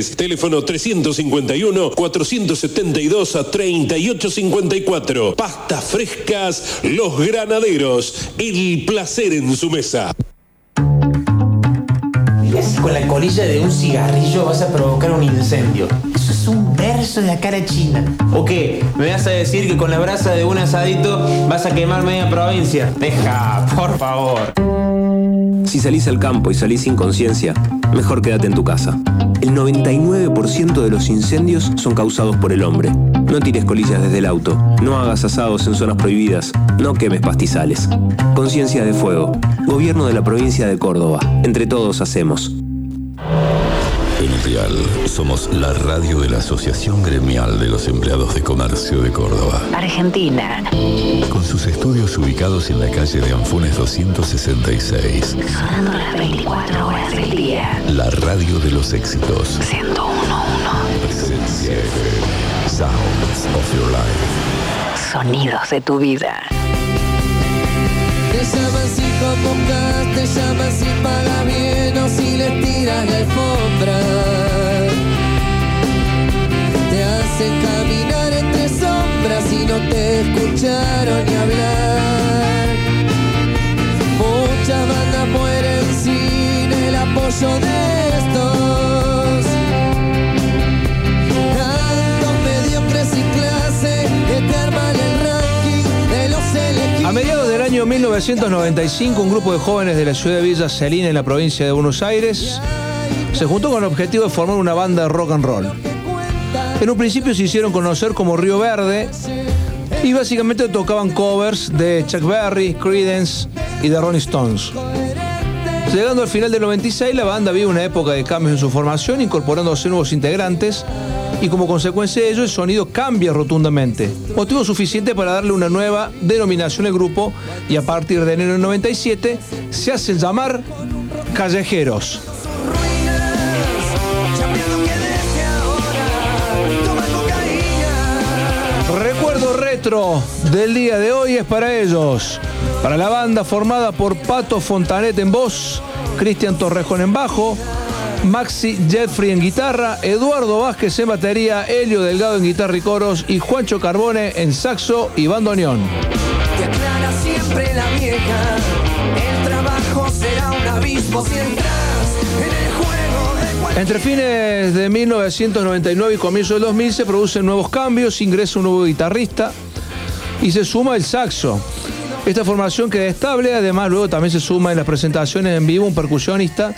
Teléfono 351-472 a 3854. Pastas frescas Los Granaderos. El placer en su mesa. Con la colilla de un cigarrillo vas a provocar un incendio. Eso es un verso de la cara china. ¿O qué? ¿Me vas a decir que con la brasa de un asadito vas a quemar media provincia? Deja, por favor. Si salís al campo y salís sin conciencia, mejor quédate en tu casa. El 99% de los incendios son causados por el hombre. No tires colillas desde el auto, no hagas asados en zonas prohibidas, no quemes pastizales. Conciencia de Fuego, Gobierno de la provincia de Córdoba. Entre todos hacemos. Somos la radio de la Asociación Gremial de los Empleados de Comercio de Córdoba. Argentina. Con sus estudios ubicados en la calle de Anfunes 266. Sonando las 24 horas del día. La radio de los éxitos. 101.1. Presencia FM. Sounds of your life. Sonidos de tu vida. Te llaman si convocas, te llaman si pagas bien o si les tiras la alfombra. Caminar entre sombras y no te escucharon ni hablar. Sin el apoyo de estos. A mediados del año 1995, un grupo de jóvenes de la ciudad de Villa Celina, en la provincia de Buenos Aires, se juntó con el objetivo de formar una banda de rock and roll. En un principio se hicieron conocer como Río Verde y básicamente tocaban covers de Chuck Berry, Creedence y de Rolling Stones. Llegando al final del 96, la banda vive una época de cambios en su formación, incorporándose nuevos integrantes y como consecuencia de ello el sonido cambia rotundamente. Motivo suficiente para darle una nueva denominación al grupo y a partir de enero del 97 se hacen llamar Callejeros. Retro del día de hoy es para ellos. Para la banda formada por Pato Fontanet en voz, Cristian Torrejón en bajo, Maxi Jeffrey en guitarra, Eduardo Vázquez en batería, Helio Delgado en guitarra y coros y Juancho Carbone en saxo y bandoneón. Te aclara siempre la vieja. El trabajo será un abismo si entras en el juego de cualquier Entre fines de 1999 y comienzo del 2000 se producen nuevos cambios, ingresa un nuevo guitarrista y se suma el saxo. Esta formación queda estable, además luego también se suma en las presentaciones en vivo un percusionista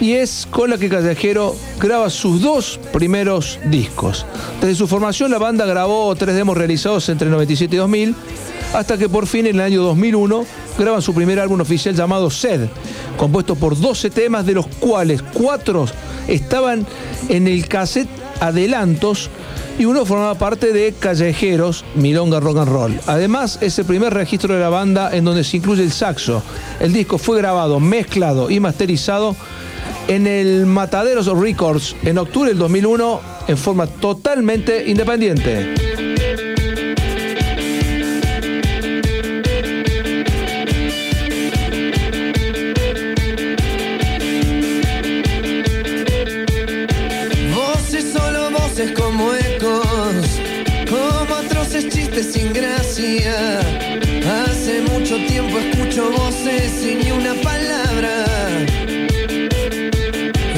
y es con la que Callejero graba sus dos primeros discos. Desde su formación la banda grabó tres demos realizados entre 97 y 2000 hasta que por fin en el año 2001 graban su primer álbum oficial llamado Sed, compuesto por 12 temas de los cuales cuatro estaban en el cassette Adelantos y uno formaba parte de Callejeros, Milonga Rock and Roll. Además, es el primer registro de la banda en donde se incluye el saxo. El disco fue grabado, mezclado y masterizado en el Mataderos Records en octubre del 2001 en forma totalmente independiente. Hace mucho tiempo escucho voces sin ni una palabra.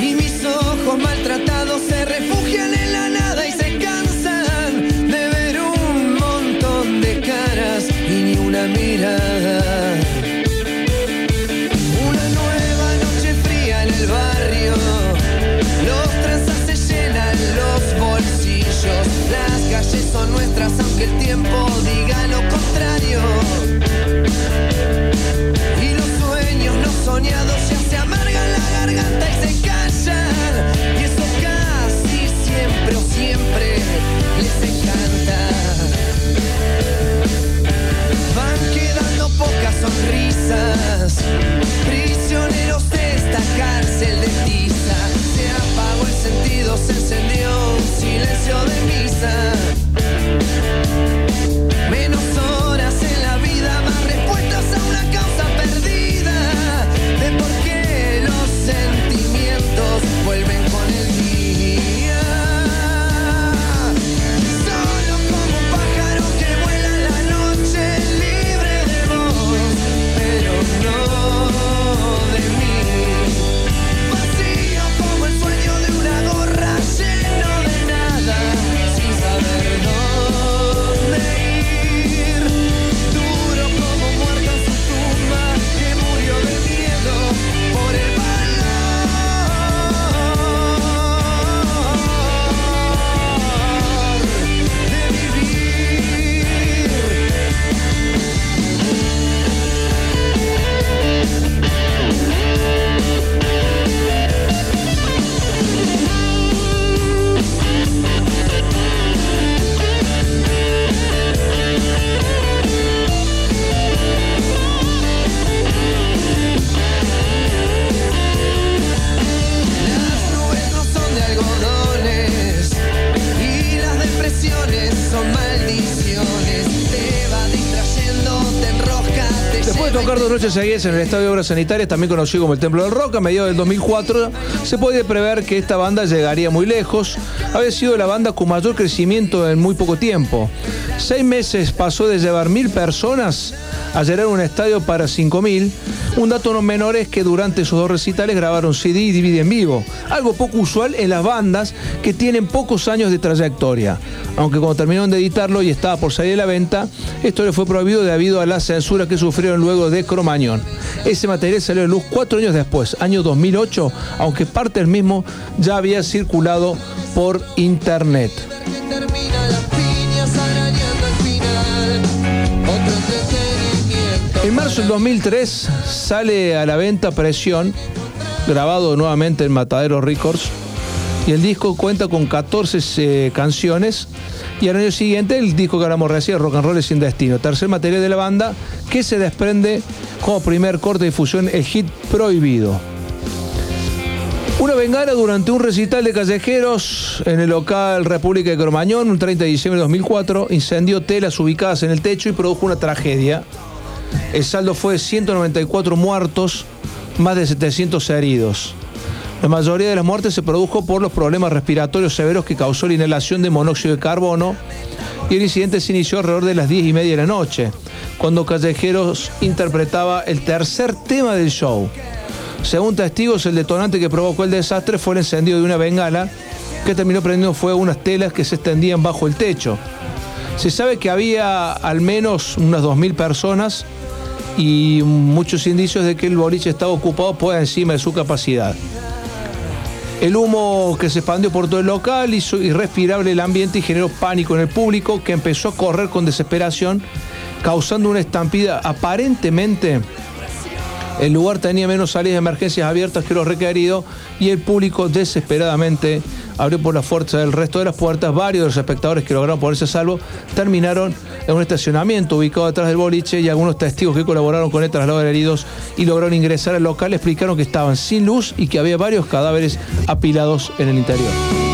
Y mis ojos maltratados se refugian en la nada y se cansan de ver un montón de caras y ni una mirada. Una nueva noche fría en el barrio. Los tranzas se llenan los bolsillos. Las calles son nuestras aunque el tiempo sonrisas, prisioneros de esta cárcel de tiza. Se apagó el sentido, se encendió silencio de misa. Tocar noches en el Estadio de Obras Sanitarias, también conocido como el Templo del Rock, a mediados del 2004, se puede prever que esta banda llegaría muy lejos. Había sido la banda con mayor crecimiento en muy poco tiempo. Seis meses pasó de llevar mil personas a llenar un estadio para cinco mil. Un dato no menor es que durante esos dos recitales grabaron CD y DVD en vivo, algo poco usual en las bandas que tienen pocos años de trayectoria. Aunque cuando terminaron de editarlo y estaba por salir a la venta, esto le fue prohibido debido a la censura que sufrieron luego de Cromañón. Ese material salió a luz cuatro años después, año 2008, aunque parte del mismo ya había circulado por internet. En marzo del 2003 sale a la venta Presión, grabado nuevamente en Matadero Records, y el disco cuenta con 14 eh, canciones. Y al año siguiente el disco que hablamos recién, Rock and Roll sin destino, tercer material de la banda que se desprende como primer corte de difusión el hit Prohibido. Una bengala durante un recital de callejeros en el local República de Cromañón, un 30 de diciembre de 2004, incendió telas ubicadas en el techo y produjo una tragedia. El saldo fue de 194 muertos, más de 700 heridos. La mayoría de las muertes se produjo por los problemas respiratorios severos que causó la inhalación de monóxido de carbono y el incidente se inició alrededor de las 10 y media de la noche, cuando Callejeros interpretaba el tercer tema del show. Según testigos, el detonante que provocó el desastre fue el encendido de una bengala que terminó prendiendo fuego unas telas que se extendían bajo el techo. Se sabe que había al menos unas 2.000 personas y muchos indicios de que el boliche estaba ocupado por encima de su capacidad. El humo que se expandió por todo el local hizo irrespirable el ambiente y generó pánico en el público que empezó a correr con desesperación, causando una estampida. Aparentemente, el lugar tenía menos salidas de emergencias abiertas que lo requerido y el público desesperadamente abrió por la fuerza del resto de las puertas. Varios de los espectadores que lograron ponerse a salvo terminaron en un estacionamiento ubicado detrás del boliche y algunos testigos que colaboraron con el traslado de heridos y lograron ingresar al local explicaron que estaban sin luz y que había varios cadáveres apilados en el interior.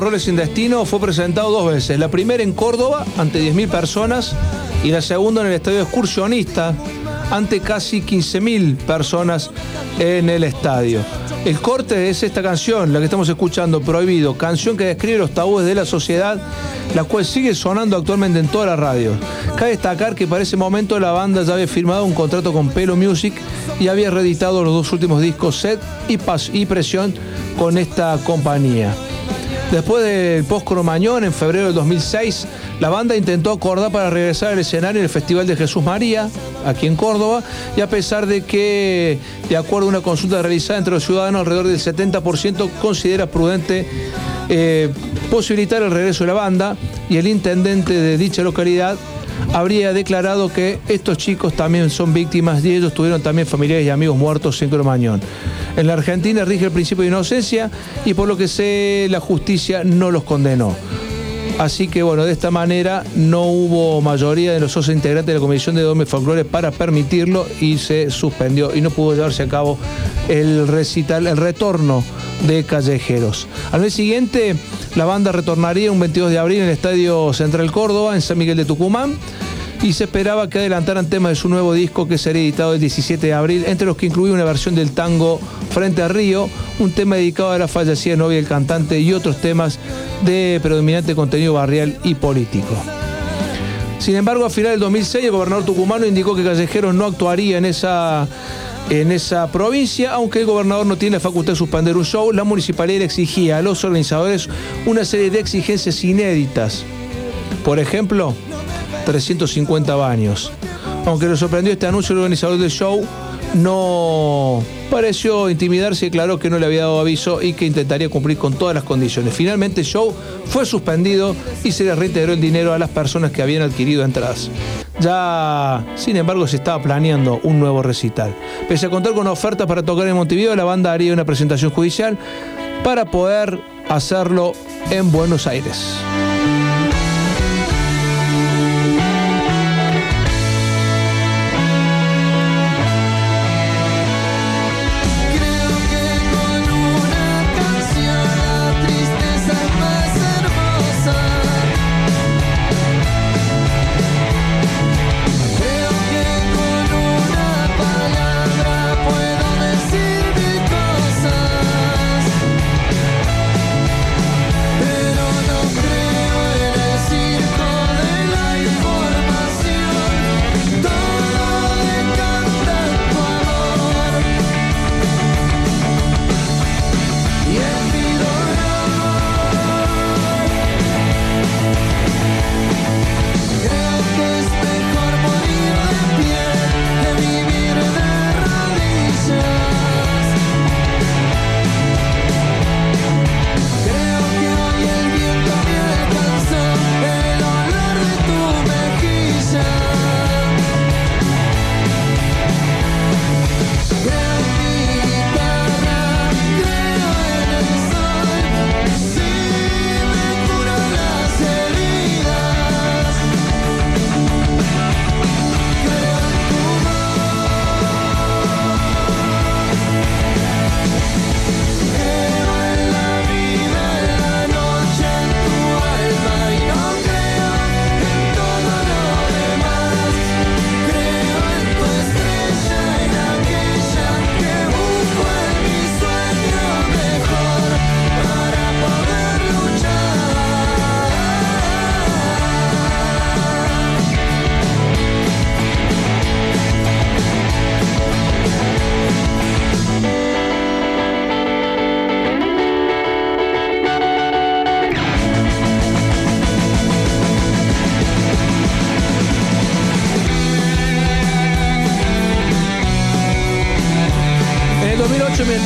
Rock sin Destino fue presentado dos veces. La primera en Córdoba, ante 10.000 personas, y la segunda en el Estadio Excursionista, ante casi 15.000 personas en el estadio. El corte es esta canción, la que estamos escuchando, Prohibido, canción que describe los tabúes de la sociedad, la cual sigue sonando actualmente en todas las radios. Cabe destacar que para ese momento la banda ya había firmado un contrato con Pelo Music y había reeditado los dos últimos discos, Set y, Pas y Presión, con esta compañía. Después del post-Cromañón, en febrero del 2006, la banda intentó acordar para regresar al escenario del Festival de Jesús María, aquí en Córdoba, y a pesar de que, de acuerdo a una consulta realizada entre los ciudadanos, alrededor del 70% considera prudente eh, posibilitar el regreso de la banda, y el intendente de dicha localidad habría declarado que estos chicos también son víctimas y ellos tuvieron también familiares y amigos muertos en Cromañón. En la Argentina rige el principio de inocencia y por lo que sé la justicia no los condenó. Así que bueno, de esta manera no hubo mayoría de los socios integrantes de la Comisión de Dome Folclore para permitirlo y se suspendió y no pudo llevarse a cabo el recital, el retorno de callejeros. Al mes siguiente, la banda retornaría un 22 de abril en el Estadio Central Córdoba, en San Miguel de Tucumán. Y se esperaba que adelantaran temas de su nuevo disco que sería editado el 17 de abril, entre los que incluía una versión del tango Frente a Río, un tema dedicado a la fallecida novia del cantante y otros temas de predominante contenido barrial y político. Sin embargo, a final del 2006, el gobernador tucumano indicó que Callejeros no actuaría en esa, en esa provincia, aunque el gobernador no tiene la facultad de suspender un show, la municipalidad exigía a los organizadores una serie de exigencias inéditas. Por ejemplo, 350 baños. Aunque le sorprendió este anuncio, el organizador del show no pareció intimidarse y aclaró que no le había dado aviso y que intentaría cumplir con todas las condiciones. Finalmente el show fue suspendido y se le reintegró el dinero a las personas que habían adquirido entradas. Ya, sin embargo, se estaba planeando un nuevo recital. Pese a contar con ofertas para tocar en Montevideo, la banda haría una presentación judicial para poder hacerlo en Buenos Aires.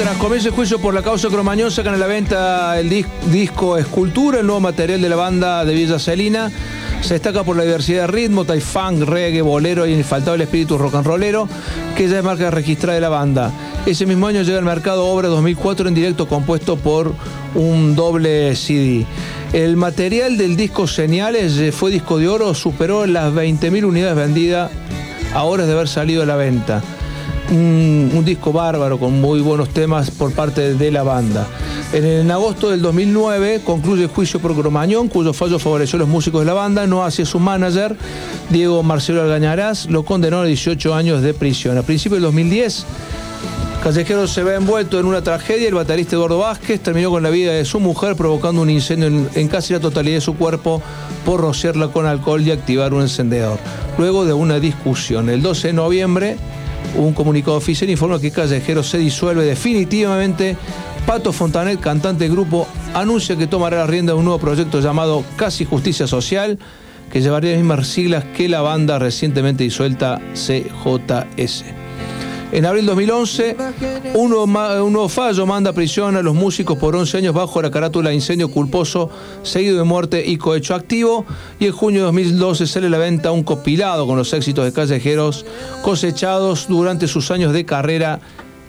2008, mientras comienza el juicio por la causa Cromañón, sacan a la venta el dis- disco Escultura, el nuevo material de la banda de Villa Celina. Se destaca por la diversidad de ritmo, tai reggae, bolero y el infaltable espíritu rock and rollero, que ya es marca registrada de la banda. Ese mismo año llega al mercado Obra 2004 en directo compuesto por un doble CD. El material del disco Señales eh, fue disco de oro, superó las 20.000 unidades vendidas a horas de haber salido a la venta un, disco bárbaro con muy buenos temas por parte de la banda. En, en agosto del 2009 concluye el juicio por Cromañón, cuyo fallo favoreció a los músicos de la banda, no hacia su manager, Diego Marcelo Algañarás, lo condenó a 18 años de prisión. A principios del 2010, Callejero se ve envuelto en una tragedia. El baterista Eduardo Vázquez terminó con la vida de su mujer provocando un incendio en, en casi la totalidad de su cuerpo por rociarla con alcohol y activar un encendedor. Luego de una discusión, el 12 de noviembre, un comunicado oficial informa que Callejero se disuelve definitivamente. Pato Fontanet, cantante del grupo, anuncia que tomará la rienda de un nuevo proyecto llamado Casi Justicia Social, que llevaría las mismas siglas que la banda recientemente disuelta CJS. En abril 2011, un nuevo, un nuevo fallo manda a prisión a los músicos por 11 años bajo la carátula de incendio culposo, seguido de muerte y cohecho activo. Y en junio de 2012 sale a la venta un compilado con los éxitos de callejeros cosechados durante sus años de carrera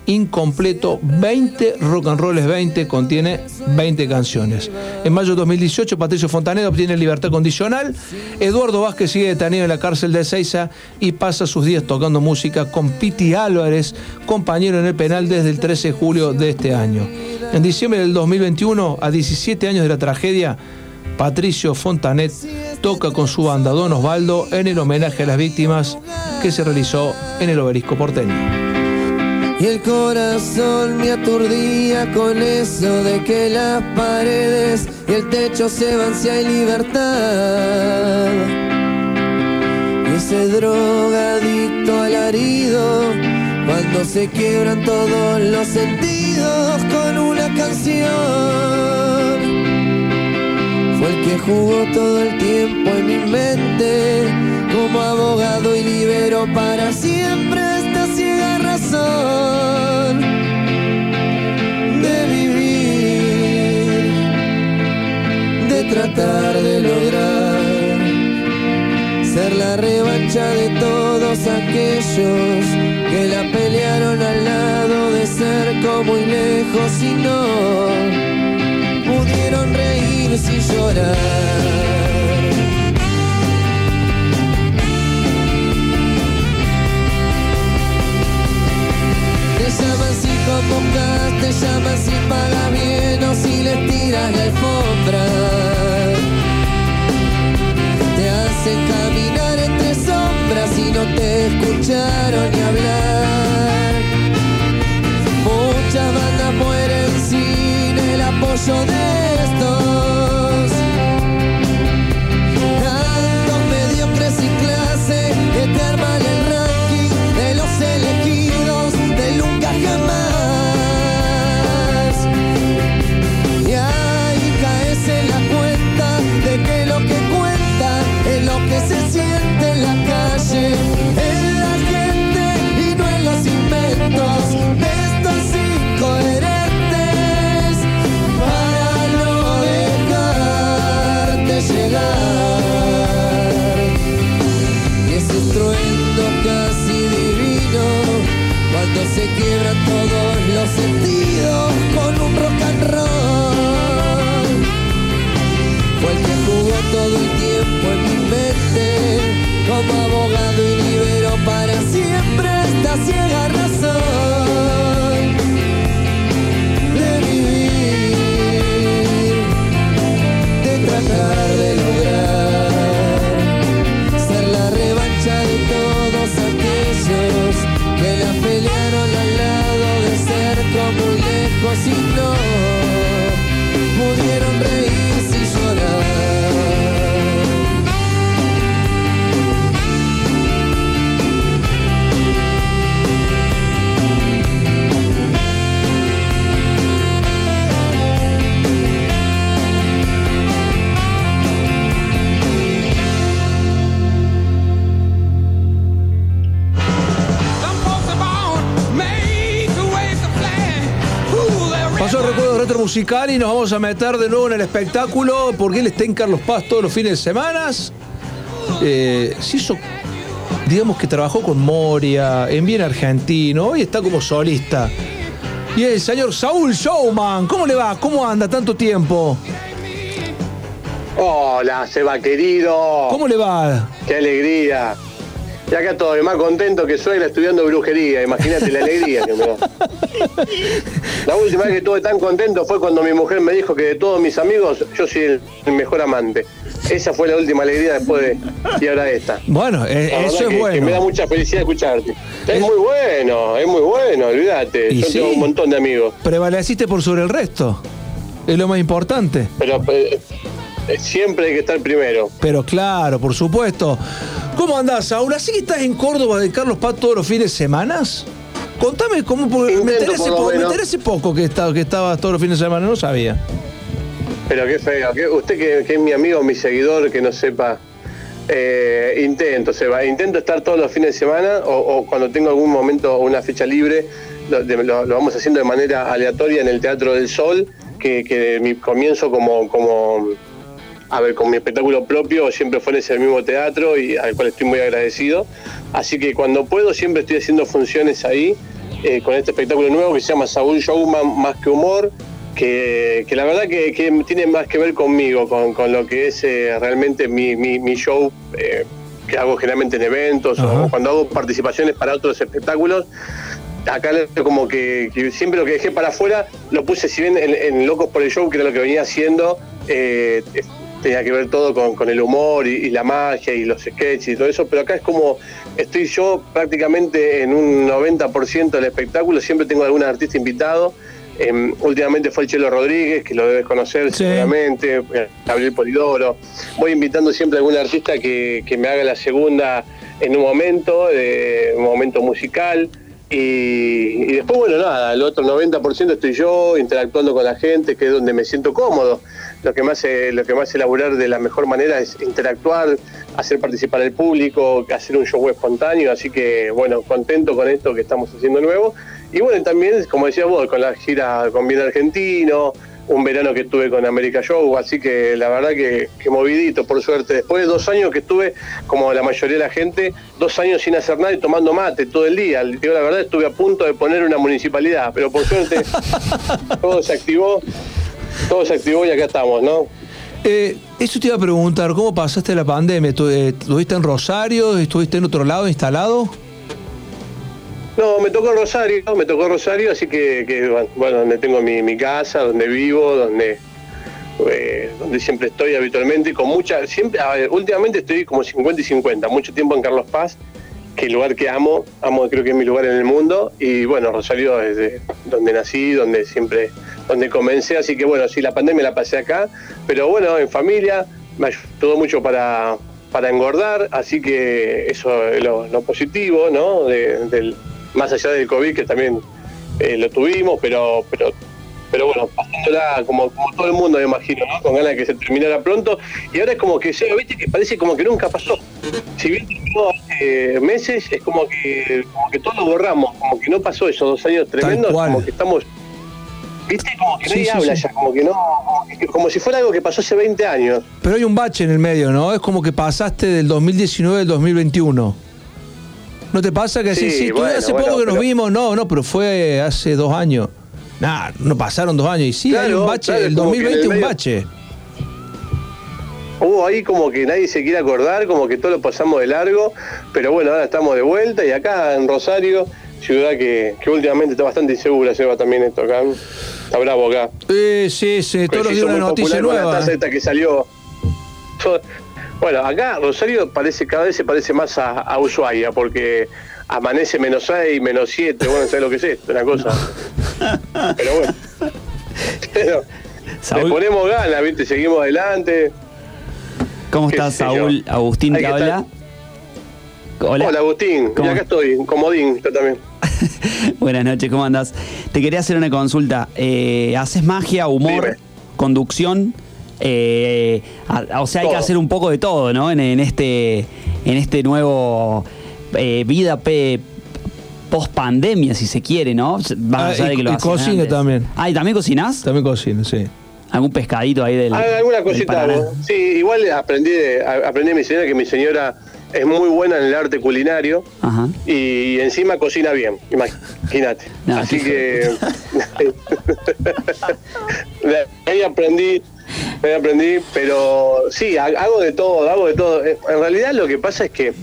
incompleto. 20 rock and rolls 20 contiene 20 canciones. En mayo de 2018, Patricio Fontanedo obtiene libertad condicional. Eduardo Vázquez sigue detenido en la cárcel de Ezeiza y pasa sus días tocando música con Piti Álvarez, compañero en el penal desde el 13 de julio de este año. En diciembre del 2021, a 17 años de la tragedia, Patricio Fontanet toca con su banda Don Osvaldo en el homenaje a las víctimas que se realizó en el obelisco porteño. Y el corazón me aturdía con eso de que las paredes y el techo se van si hay libertad. Y ese drogadicto alarido cuando se quiebran todos los sentidos con una canción. Fue el que jugó todo el tiempo en mi mente como abogado y libero para siempre de vivir, de tratar de lograr ser la revancha de todos aquellos que la pelearon al lado de cerca muy lejos y no pudieron reírse y llorar. Si convocas, te llaman si pagas bien o si les tiras la alfombra. Te hacen caminar entre sombras y no te escucharon ni hablar. Muchas bandas mueren sin el apoyo de musical y nos vamos a meter de nuevo en el espectáculo porque él está en Carlos Paz todos los fines de semana. Eh, se hizo, digamos que trabajó con Moria, en Bien Argentino, hoy está como solista. Y el señor Saúl Showman, ¿cómo le va? ¿Cómo anda tanto tiempo? Hola, Seba querido. ¿Cómo le va? Qué alegría. Y acá estoy más contento que suegra estudiando brujería. Imagínate la alegría que me da. La última vez que estuve tan contento fue cuando mi mujer me dijo que de todos mis amigos yo soy el, mejor amante. Esa fue la última alegría después de. Y ahora esta. Bueno, eh, eso es que- bueno. que me da mucha felicidad escucharte. Es muy bueno, es muy bueno, olvídate. Yo sí. tengo un montón de amigos. Prevaleciste por sobre el resto. Es lo más importante. Pero eh, eh, siempre hay que estar primero. Pero claro, por supuesto. ¿Cómo andás, Saúl? ¿Así que estás en Córdoba de Carlos Paz todos los fines de semana? Contame cómo. porque Me enteré, poco, me menos. enteré hace poco que, estaba, que estabas todos los fines de semana, no sabía. Pero qué feo. que- usted que, que es mi amigo, mi seguidor, que no sepa. eh, intento, Seba. Intento estar todos los fines de semana o, o cuando tengo algún momento o una fecha libre. Lo, de- lo- lo vamos haciendo de manera aleatoria en el Teatro del Sol, que, que mi comienzo como, como, a ver, con mi espectáculo propio siempre fue en ese mismo teatro y al cual estoy muy agradecido. Así que cuando puedo siempre estoy haciendo funciones ahí eh, con este espectáculo nuevo que se llama Saúl Showman Más que Humor, que, que la verdad que, que tiene más que ver conmigo, con, con lo que es eh, realmente mi, mi- mi show eh, que hago generalmente en eventos o cuando hago participaciones para otros espectáculos. Acá como que, que siempre lo que dejé para afuera lo puse, si bien en, en Locos por el Show, que era lo que venía haciendo, eh, tenía que ver todo con, con el humor y, y la magia y los sketches y todo eso, pero acá es como estoy yo prácticamente en un 90% del espectáculo, siempre tengo algún artista invitado. Em, últimamente fue el Chelo Rodríguez, que lo debes conocer seguramente, eh, Gabriel Polidoro. Voy invitando siempre a algún artista que, que me haga la segunda en un momento, eh, un momento musical. Y, después, bueno, nada, el otro 90% estoy yo interactuando con la gente, que es donde me siento cómodo. Lo que me hace, lo que me hace de la mejor manera es interactuar, hacer participar al público, hacer un show espontáneo. Así que, bueno, contento con esto que estamos haciendo nuevo. Y bueno, también, como decías vos, con la gira con Bien Argentino, un verano que estuve con América Show, así que la verdad que, que movidito, por suerte. Después de dos años que estuve, como la mayoría de la gente, dos años sin hacer nada y tomando mate todo el día. Digo, la verdad estuve a punto de poner una municipalidad, pero por suerte todo se activó, todo se activó y acá estamos, ¿no? Eh, eso te iba a preguntar, ¿cómo pasaste la pandemia? ¿Tu- eh, ¿Estuviste en Rosario? ¿Estuviste en otro lado instalado? No, me tocó Rosario, me tocó Rosario, así que, que, bueno, donde tengo mi, mi casa, donde vivo, donde eh, donde siempre estoy habitualmente, con mucha, siempre, ver, últimamente estoy como 50 y 50, mucho tiempo en Carlos Paz, que es el lugar que amo, amo creo que es mi lugar en el mundo, y bueno, Rosario es de donde nací, donde siempre, donde comencé, así que bueno, sí, la pandemia la pasé acá, pero bueno, en familia, me ayudó mucho para, para engordar, así que eso es lo, lo positivo, ¿no? De- del, más allá del COVID, que también eh, lo tuvimos, pero, pero, pero bueno, pasándola como, como todo el mundo, me imagino, ¿no? Con ganas de que se terminara pronto. Y ahora es como que llega, viste, que parece como que nunca pasó. Si bien terminó hace meses, es como que, como que todo lo borramos, como que no pasó esos dos años tremendos, como que estamos. Viste, como que Sí, nadie sí, habla sí. ya, como que no, como si fuera algo que pasó hace 20 años. Pero hay un bache en el medio, ¿no? Es como que pasaste del 2019 al 2021. ¿No te pasa que Sí, sí, tú bueno, hace bueno, poco que nos vimos? No, no, pero fue hace dos años. Nah, no pasaron dos años. Y sí, hay Claro, un bache, claro, el como que en el 2020 es un bache. Hubo ahí como que nadie se quiere acordar, como que todo lo pasamos de largo, pero bueno, ahora estamos de vuelta y acá en Rosario, ciudad que, que últimamente está bastante insegura, se va también esto acá. Está bravo acá. Eh, sí, sí, todos los días una noticia la nueva. tasa esta que salió. Bueno, acá Rosario parece cada vez se parece más a, a Ushuaia, porque amanece menos 6, menos 7, bueno, ¿sabes lo que es esto? Una cosa. Pero bueno. Pero, le ponemos ganas, ¿viste? Seguimos adelante. ¿Cómo estás, yo. Saúl? Agustín te habla. Hola. Hola, Agustín. ¿Cómo? Y acá estoy, comodín, yo también. Buenas noches, ¿cómo andás? Te quería hacer una consulta. Eh, ¿Haces magia, humor, conducción? Eh, a- o sea, hay que hacer un poco de todo, ¿no? En, en este, en este nuevo eh, vida post pandemia, si se quiere, ¿no? Más Ah, allá de y- que lo y antes. también. Ah, ¿y también cocinás? También cocina, sí. ¿Algún pescadito ahí del. Alguna del cosita. Hago. Sí, igual aprendí, de- a- aprendí de mi señora que mi señora es muy buena en el arte culinario Ajá. y encima cocina bien, imagínate. No, Así que de ahí aprendí, ahí aprendí, pero sí, ha- hago de todo, hago de todo. Eh, En realidad lo que pasa es que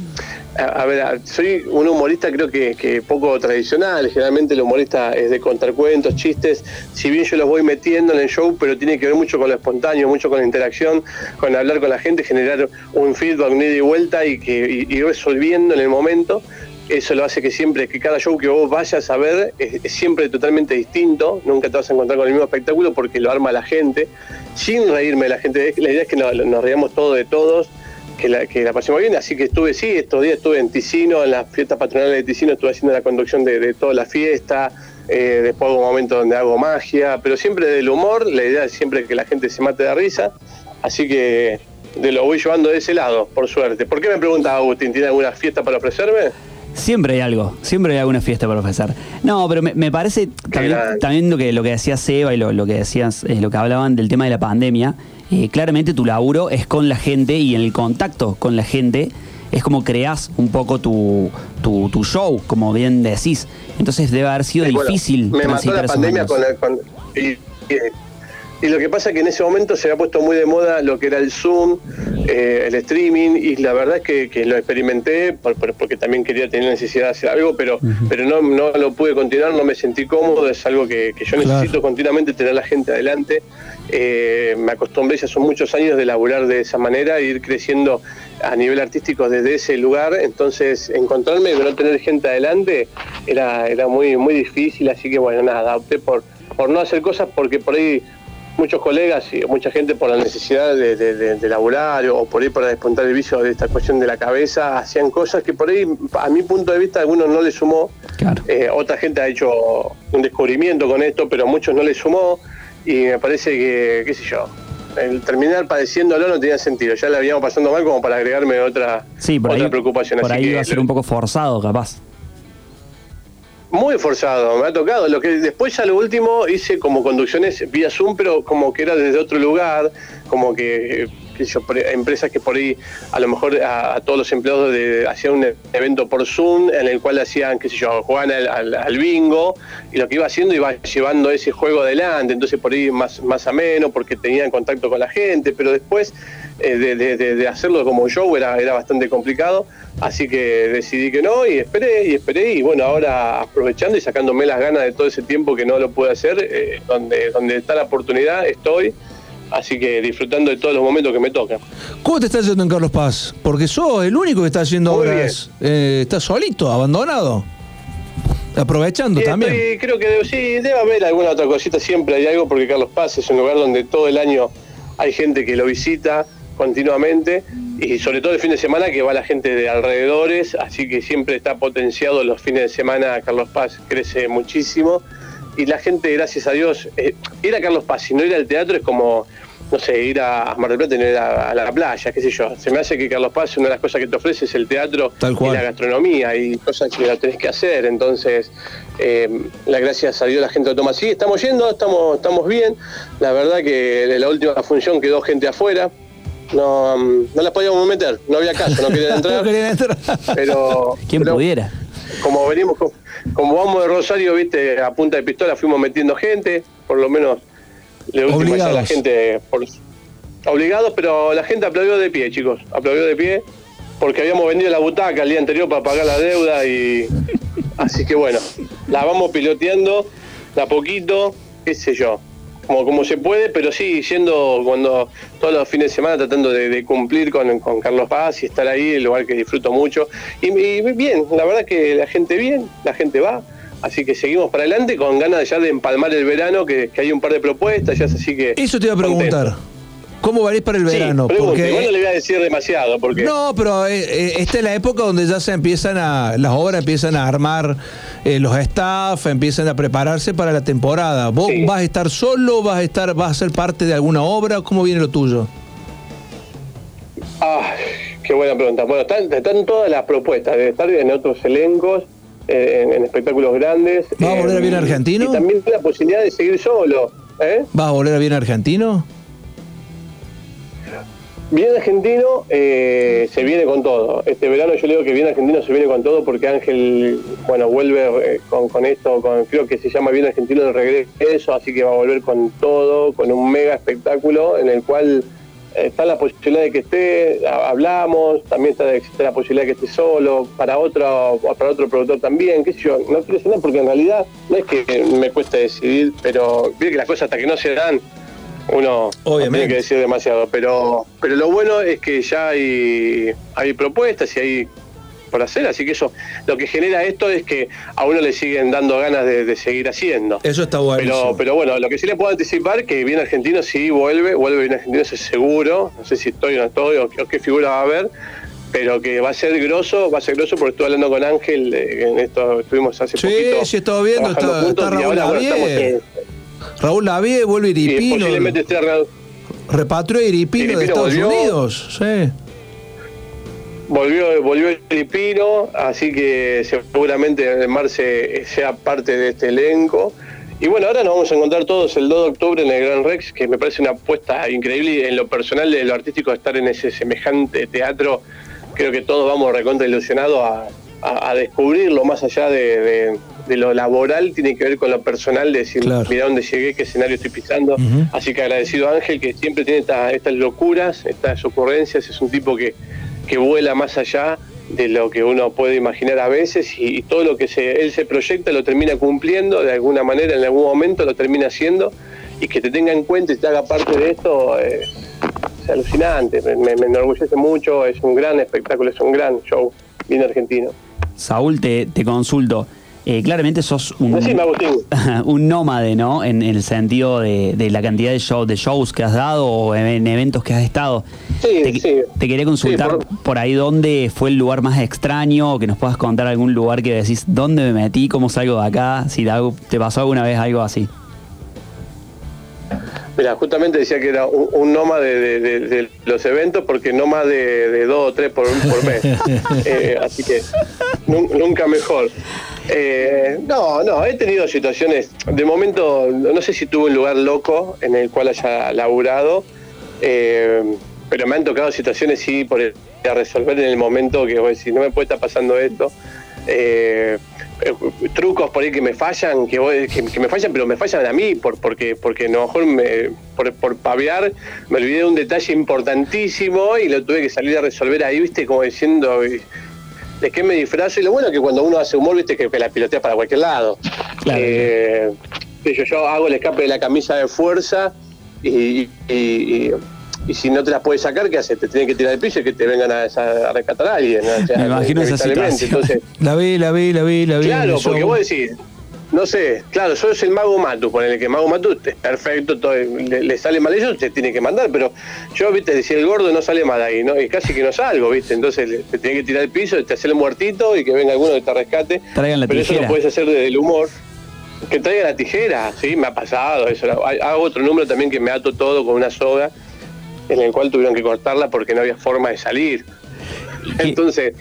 a, ver, soy un humorista creo que, que poco tradicional, generalmente el humorista es de contar cuentos, chistes, si bien yo los voy metiendo en el show, pero tiene que ver mucho con lo espontáneo, mucho con la interacción, con hablar con la gente, generar un feedback, un ida y vuelta y, que, y, y resolviendo en el momento. Eso lo hace que siempre, que cada show que vos vayas a ver es, es siempre totalmente distinto, nunca te vas a encontrar con el mismo espectáculo porque lo arma la gente, sin reírme la gente, la idea es que nos, nos reíamos todos de todos, que la, que pasemos bien, así que estuve, sí, estos días estuve en Ticino, en las fiestas patronales de Ticino, estuve haciendo la conducción de, de toda la fiesta, eh, después hago un momento donde hago magia, pero siempre del humor, la idea es siempre que la gente se mate de risa, así que de lo voy llevando de ese lado, por suerte. ¿Por qué me pregunta Agustín, ¿tiene alguna fiesta para ofrecerme? Siempre hay algo, siempre hay alguna fiesta para ofrecer. No, pero me, me parece también, también lo que lo que decía Seba y lo, lo que decías, eh, lo que hablaban del tema de la pandemia. eh, claramente tu laburo es con la gente y en el contacto con la gente es como creás un poco tu, tu, tu show, como bien decís. Entonces debe haber sido Sí, bueno, difícil me mató la pandemia años. con, el- con- y- y- Y lo que pasa es que en ese momento se había puesto muy de moda lo que era el Zoom, eh, el streaming, y la verdad es que, que lo experimenté por- por- porque también quería tener necesidad de hacer algo, pero, pero no, no lo pude continuar, no me sentí cómodo, es algo que, que yo Claro. necesito continuamente tener a la gente adelante. Eh, me acostumbré, ya son muchos años de laburar de esa manera, e ir creciendo a nivel artístico desde ese lugar, entonces encontrarme y no tener gente adelante era, era muy, muy difícil, así que bueno, nada, opté por, por no hacer cosas porque por ahí muchos colegas y mucha gente por la necesidad de, de, de- de laburar o por ahí para despuntar el vicio de esta cuestión de la cabeza, hacían cosas que por ahí, a mi punto de vista, a algunos no les sumó. Eh, otra gente ha hecho un descubrimiento con esto, pero a muchos no les sumó y me parece que, qué sé yo, el terminar padeciéndolo no tenía sentido. Ya la habíamos pasando mal como para agregarme otra, Sí, por otra ahí, preocupación. por Así ahí que va a ser un poco forzado, capaz. Muy forzado, me ha tocado. Lo que después ya lo último hice como conducciones vía Zoom, pero como que era desde otro lugar, como que, empresas que por ahí a lo mejor a, todos los empleados de, hacían un evento por Zoom en el cual hacían, qué sé yo, jugaban al, al- bingo y lo que iba haciendo iba llevando ese juego adelante, entonces por ahí más, más ameno porque tenían contacto con la gente, pero después eh, de hacerlo como show era, era bastante complicado, así que decidí que no y esperé y esperé y bueno, ahora aprovechando y sacándome las ganas de todo ese tiempo que no lo pude hacer, eh, donde, donde está la oportunidad estoy, así que disfrutando de todos los momentos que me tocan. ¿Cómo te está yendo en Carlos Paz? Porque sos el único que está haciendo Muy obras. Eh, estás solito, abandonado. Aprovechando Sí, también. estoy- creo que sí, debe haber alguna otra cosita, siempre hay algo, porque Carlos Paz es un lugar donde todo el año hay gente que lo visita continuamente y sobre todo el fin de semana que va la gente de alrededores, así que siempre está potenciado los fines de semana, Carlos Paz crece muchísimo y la gente, gracias a Dios, eh, ir a Carlos Paz y no ir al teatro es como, no sé, ir a Mar del Plata y ir a, a la playa, qué sé yo. Se me hace que Carlos Paz, una de las cosas que te ofrece es el teatro Tal cual. y la gastronomía y cosas que la tenés que hacer. Entonces, eh, la gracias a Dios la gente lo toma así. Estamos yendo, estamos, estamos bien. La verdad que la última función quedó gente afuera. No, mm, no la podíamos meter, no había caso, no querían entrar. No querían entrar. Pero, ¿Quién pero pudiera? como venimos, como vamos de Rosario, viste, a punta de pistola fuimos metiendo gente, por lo menos de última la gente por, obligados, pero la gente aplaudió de pie, chicos, aplaudió de pie, porque habíamos vendido la butaca el día anterior para pagar la deuda y así que bueno, la vamos piloteando de a poquito, qué sé yo, como, como se puede, pero sí yendo cuando todos los fines de semana tratando de, de cumplir con, con Carlos Paz y estar ahí, el lugar que disfruto mucho. Y, y bien, la verdad que la gente bien, la gente va. Así que seguimos para adelante con ganas ya de empalmar el verano, que, que hay un par de propuestas, ya así que... Eso te iba a preguntar. ¿Cómo venís para el Sí, verano? pregunte, Porque no le voy a decir demasiado, porque... No, pero eh, eh, esta es la época donde ya se empiezan a, las obras empiezan a armar eh, los staff, empiezan a prepararse para la temporada. ¿Vos vas a estar solo? ¿Vas a estar, vas a ser parte de alguna obra? ¿Cómo viene lo tuyo? Ah, qué buena pregunta. Bueno, están, están todas las propuestas de estar en otros elencos, en, en espectáculos grandes. ¿Vas a volver a bien argentino? Y también la posibilidad de seguir solo. ¿eh? ¿Vas a volver a bien argentino? Bien argentino eh, se viene con todo. Este verano yo le digo que bien argentino se viene con todo porque Ángel, bueno, vuelve eh, con, con esto, con, creo que se llama bien argentino de regreso, así que va a volver con todo, con un mega espectáculo en el cual está la posibilidad de que esté, ha- hablamos, también está, existe la posibilidad de que esté solo, para otro, para otro productor también, qué sé yo, no quiero decir nada porque en realidad no es que me cueste decidir, pero vi que las cosas hasta que no se dan, uno no tiene que decir demasiado, pero pero lo bueno es que ya hay, hay propuestas y hay por hacer, así que eso, lo que genera esto es que a uno le siguen dando ganas de, de seguir haciendo. Eso está bueno. Pero, pero bueno, lo que sí le puedo anticipar que bien argentino sí vuelve, vuelve bien argentino, eso es seguro, no sé si estoy o no estoy o, qué- o qué figura va a haber, pero que va a ser grosso, va a ser grosso porque estuve hablando con Ángel, eh, en esto estuvimos hace Sí, poquito. sí, estaba viendo, trabajando está, juntos, está y Raúl ahora, bueno, Lavie. en- Raúl Lavie vuelve y Iripino. posiblemente esté arreglado. Repatrió a Iripino, de Iripino Estados volvió. Unidos. Sí. Volvió, volvió el Pino, así que seguramente Marce sea parte de este elenco. Y bueno, ahora nos vamos a encontrar todos el 2 de octubre en el Gran Rex, que me parece una apuesta increíble y en lo personal, de lo artístico, estar en ese semejante teatro. Creo que todos vamos recontra ilusionados a, a- a descubrirlo más allá de, de- de lo laboral tiene que ver con lo personal, de decir, Claro. mira dónde llegué, qué escenario estoy pisando. Así que agradecido a Ángel, que siempre tiene esta- estas locuras, estas ocurrencias, es un tipo que, que vuela más allá de lo que uno puede imaginar a veces y, todo lo que se, él se proyecta lo termina cumpliendo de alguna manera, en algún momento lo termina haciendo y que te tenga en cuenta y te haga parte de esto eh, es alucinante, me, me- me enorgullece mucho, es un gran espectáculo, es un gran show bien argentino. Saúl, te, te consulto. Eh, claramente sos un, Decime, un nómade, ¿no? En, el sentido de, de la cantidad de, show, de shows que has dado o en eventos que has estado. Sí, te, sí. te quería consultar Sí, por... ahí dónde fue el lugar más extraño, que nos puedas contar algún lugar que decís, ¿dónde me metí? ¿Cómo salgo de acá? Si te, pasó alguna vez algo así. Mira, justamente decía que era un, un nómade de, de- de los eventos porque no más de, dos o tres por, por mes. Eh, así que nun- nunca mejor. Eh, no, no, he tenido situaciones, de momento, no sé si tuve un lugar loco en el cual haya laburado, eh, pero me han tocado situaciones, sí, por a resolver en el momento que vos decís, no me puede estar pasando esto. Eh, eh, trucos por ahí que me fallan, que, vos- que, me fallan, pero me fallan a mí, por, porque, porque a lo mejor me, por, por pavear me olvidé de un detalle importantísimo y lo tuve que salir a resolver ahí, viste, como diciendo, ¿de qué me disfrazo? Y lo bueno es que cuando uno hace humor, viste, que, que la pilotea para cualquier lado. Eh, qué sé yo, yo hago el escape de la camisa de fuerza y, y- y- y si no te las puedes sacar, ¿qué haces? Te tienen que tirar el piso y que te vengan a, a rescatar a alguien. ¿no? O sea, Me imagino esa situación. Entonces, La vi, la vi, la vi, la vi. Claro, porque vos decís, no sé, claro, sos el mago Matu, ponele que mago Matu perfecto, todo, le, le sale mal eso, te tiene que mandar, pero yo, viste, decía el gordo no sale mal ahí, ¿no? Y casi que no salgo, viste, entonces le- te tiene que tirar el piso, te hace el muertito y que venga alguno que te rescate. Traigan la pero eso lo puedes hacer desde el humor. Que traiga la tijera, sí, me ha pasado eso. Hay- Hago otro número también que me ato todo con una soga, en el cual tuvieron que cortarla porque no había forma de salir. Entonces,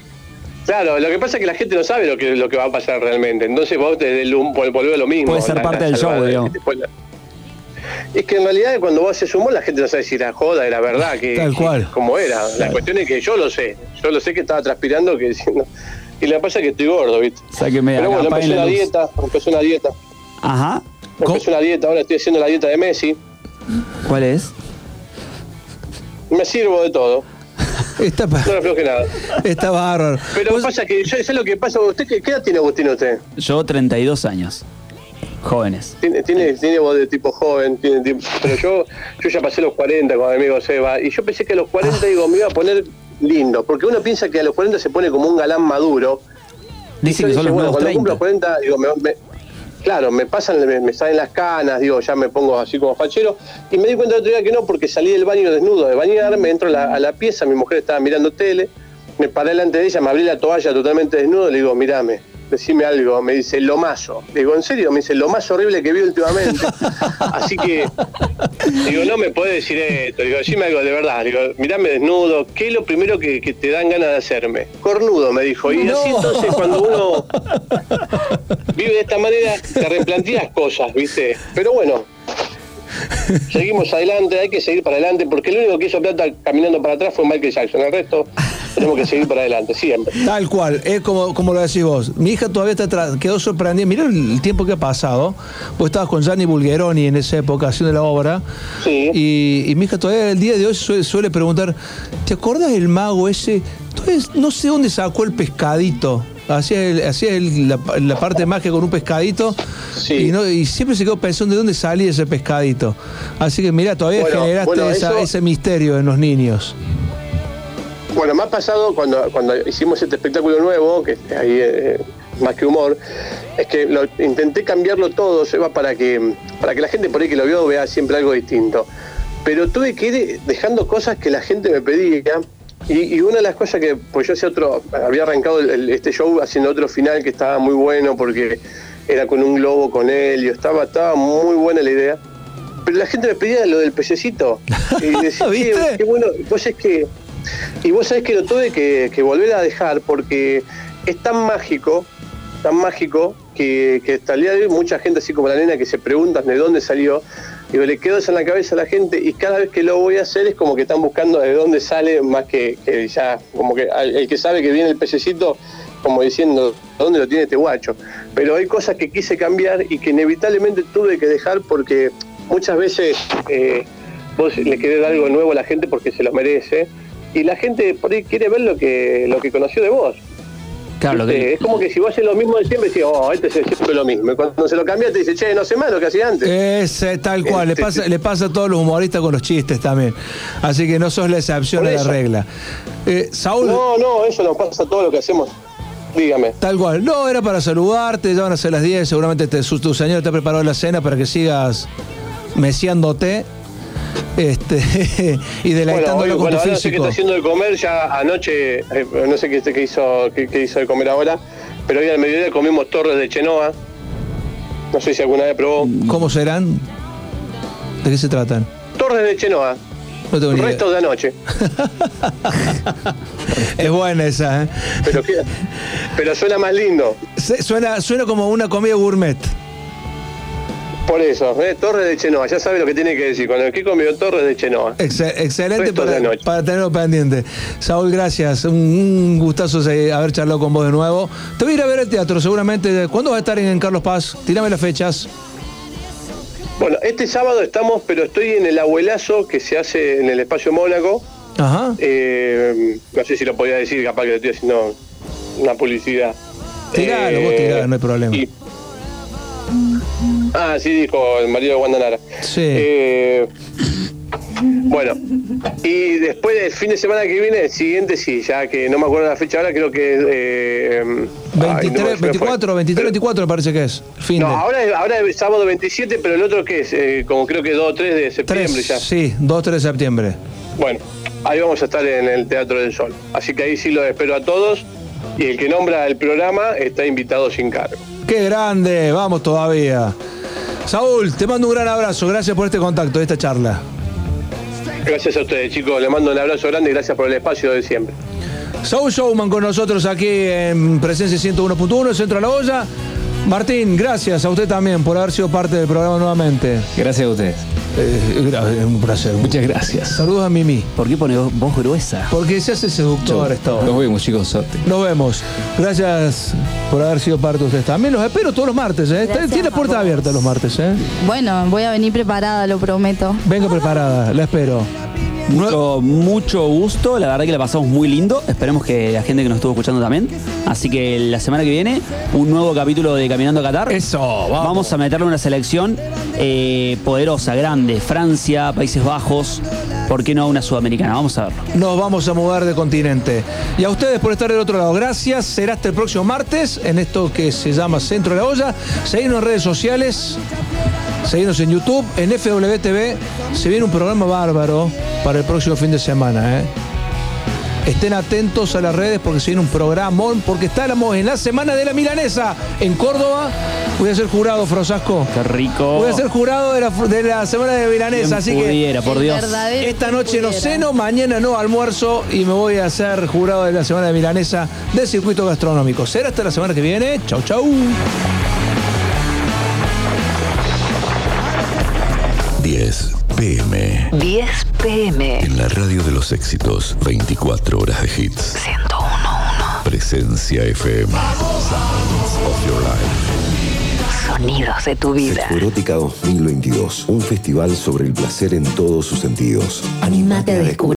claro, lo que pasa es que la gente no sabe lo que, lo que va a pasar realmente. Entonces vos te volvés a lo mismo. Puede ser La- parte la del show, digamos. la- Es que en realidad cuando vos haces humor la gente no sabe si era joda, era verdad, que, Tal que- cual. cómo era. La Claro. cuestión es que yo lo sé. Yo lo sé que estaba transpirando que diciendo- Y lo que pasa es que estoy gordo, ¿viste? Sáqueme de Pero acá, bueno, apaguen empecé la una luz. dieta, empecé una dieta. Ajá. Empecé una dieta, ahora estoy haciendo la dieta de Messi. ¿Cuál es? Me sirvo de todo. Está, No afloje nada. está bárbaro. Pero pasa que, yo sé lo que pasa, ¿usted qué, qué edad tiene Agustín usted? Yo 32 años. Jóvenes. Tiene, tiene, tiene voz de tipo joven, tiene tipo- pero yo, yo ya pasé los 40 con mi amigo Seba, y yo pensé que a los 40 digo, me iba a poner lindo, porque uno piensa que a los 40 se pone como un galán maduro. Dicen Y que son los bueno, cuando 30. cumplo 40, digo, me, me- claro, me pasan, me, salen las canas, digo, ya me pongo así como fachero, y me di cuenta el otro día que no, porque salí del baño desnudo de bañarme, entro a la pieza, mi mujer estaba mirando tele, me paré delante de ella, me abrí la toalla totalmente desnudo, le digo, mirame, decime algo, me dice, lo. Le digo, ¿en serio? Me dice, lo más horrible que vi últimamente. Así que, digo, no me puede decir esto, digo, decime algo de verdad, digo, mirame desnudo, ¿qué es lo primero que, que te dan ganas de hacerme? Cornudo, me dijo, y así entonces cuando uno vive de esta manera, te replanteas cosas, ¿viste? Pero bueno, seguimos adelante, hay que seguir para adelante, porque el único que hizo plata caminando para atrás fue Michael Jackson, el resto tenemos que seguir para adelante, siempre. Tal cual, es como, como lo decís vos. Mi hija todavía está tra- quedó sorprendida. Mirá el tiempo que ha pasado. Vos estabas con Gianni Bulgeroni en esa época haciendo la obra. Y, y mi hija todavía el día de hoy suele, suele preguntar: ¿Te acordás del mago ese? Entonces, no sé dónde sacó el pescadito. Hacía, el- la, la parte magia con un pescadito y, no- y siempre se quedó pensando de dónde salía ese pescadito. Así que mira, todavía Bueno, generaste bueno, esa- eso- ese misterio en los niños. Bueno, me ha pasado cuando, cuando hicimos este espectáculo nuevo, que ahí eh, más que humor, es que lo, intenté cambiarlo todo, Seba, para que, para que la gente por ahí que lo vio vea siempre algo distinto. Pero tuve que ir dejando cosas que la gente me pedía. Y, y una de las cosas que, pues yo hacía otro, había arrancado el- el- este show haciendo otro final que estaba muy bueno porque era con un globo con él y estaba, estaba muy buena la idea. Pero la gente me pedía lo del pececito. Y decía, "Che, qué bueno, vos es que. Y vos sabés que lo tuve que, que volver a dejar porque es tan mágico, tan mágico, que, que hasta el día de hoy mucha gente, así como la nena, que se preguntan de dónde salió, digo, le quedó eso en la cabeza a la gente y cada vez que lo voy a hacer es como que están buscando de dónde sale, más que, ya, como que el que sabe que viene el pececito, como diciendo, ¿dónde lo tiene este guacho? pero hay cosas que quise cambiar y que inevitablemente tuve que dejar porque muchas veces eh, vos le querés dar algo nuevo a la gente porque se lo merece y la gente por ahí quiere ver lo que, lo que conoció de vos. Claro, que- Es como que si vos haces lo mismo de siempre, decís, oh, este es siempre lo mismo. Y cuando se lo cambia, te dice, che, no sé más lo que hacía antes. Es eh, tal cual, le Este, pasa, le pasa a todos los humoristas con los chistes también. Así que no sos la excepción a la regla. Eh, Saúl, No, no, eso nos pasa a todo lo que hacemos. Dígame. tal cual. No, era para saludarte, ya van a ser las 10, seguramente te, su- tu señor te ha preparado la cena para que sigas meciándote este, y deleitándolo con bueno, tu qué físico. está haciendo de comer, ya anoche, eh, no sé qué, qué hizo, qué, qué hizo de comer ahora, pero hoy al mediodía comimos torres de chenoa. No sé si alguna vez probó. ¿Cómo serán? ¿De qué se tratan? Torres de chenoa, No tengo restos de anoche. Es buena esa, ¿eh? Pero, pero suena más lindo. Se- Suena, suena como una comida gourmet. Por eso, ¿eh? Torres de chenoa, ya sabe lo que tiene que decir. Cuando el que comió torres de chenoa. Exce- excelente para, para tenerlo pendiente. Saúl, gracias. Un, un gustazo haber charlado con vos de nuevo. Te voy a ir a ver el teatro, seguramente. ¿Cuándo vas a estar en Carlos Paz? Tirame las fechas. Bueno, este sábado estamos, pero estoy en el abuelazo que se hace en el espacio Mónaco. Ajá. Eh, no sé si lo podía decir, capaz que le estoy haciendo una publicidad. Tiralo, vos Eh, tiralo, no hay problema. y- Ah, sí, dijo el marido de Wanda Nara. Sí. Eh, bueno, y después del fin de semana que viene, el siguiente sí, ya que no me acuerdo la fecha ahora, creo que... Eh, ay, no me- 23, se me fue. 24, 23, 24 me parece que es. Fin No, de. ahora, es- ahora es sábado 27, pero el otro que es, Eh, como creo que 2 o 3 de septiembre Tres, ya. sí, 2, 3 de septiembre. Bueno, ahí vamos a estar en el Teatro del Sol. Así que ahí sí los espero a todos. Y el que nombra el programa está invitado sin cargo. ¡Qué grande! Vamos todavía. Saúl, te mando un gran abrazo. Gracias por este contacto, esta charla. Gracias a ustedes, chicos. Les mando un abrazo grande y gracias por el espacio de siempre. Saúl Showman con nosotros aquí en Presencia 101.1, Centro de la Olla. Martín, gracias a usted también por haber sido parte del programa nuevamente. Gracias a ustedes. Eh, un placer. Muchas gracias. Saludos a Mimi. ¿Por qué pone voz gruesa? Porque se hace seductor esto. Nos vemos, chicos. Suerte. Nos vemos. Gracias por haber sido parte de ustedes también. Los espero todos los martes. ¿eh? Gracias Tiene puerta vos. abierta los martes. ¿eh? Bueno, voy a venir preparada, lo prometo. Venga preparada, la espero. Mucho, mucho gusto, la verdad que la pasamos muy lindo. Esperemos que la gente que nos estuvo escuchando también. Así que la semana que viene, un nuevo capítulo de Caminando a Qatar. Eso, vamos. a meterle una selección eh, poderosa, grande. Francia, Países Bajos. ¿Por qué no una sudamericana? Vamos a verlo. Nos vamos a mudar de continente. Y a ustedes por estar del otro lado. Gracias. Será hasta el próximo martes en esto que se llama Centro de la Olla. Seguimos en redes sociales. Seguimos en YouTube, en FWTV. Se viene un programa bárbaro para el próximo fin de semana. ¿eh? Estén atentos a las redes porque se viene un programón, porque estamos en la semana de la milanesa en Córdoba. Voy a ser jurado, Frosasco. Qué rico. Voy a ser jurado de la, de la semana de milanesa, Quien así pudiera, que por Dios. esta noche no ceno, mañana no almuerzo y me voy a hacer jurado de la semana de milanesa del circuito gastronómico. Será hasta la semana que viene. Chau, chau. 10 pm. En la radio de los éxitos, 24 horas de hits. 101.1. Presencia FM. Sounds of your life. Sonidos de tu vida. Erótica 2022, un festival sobre el placer en todos sus sentidos. Anímate a descubrir.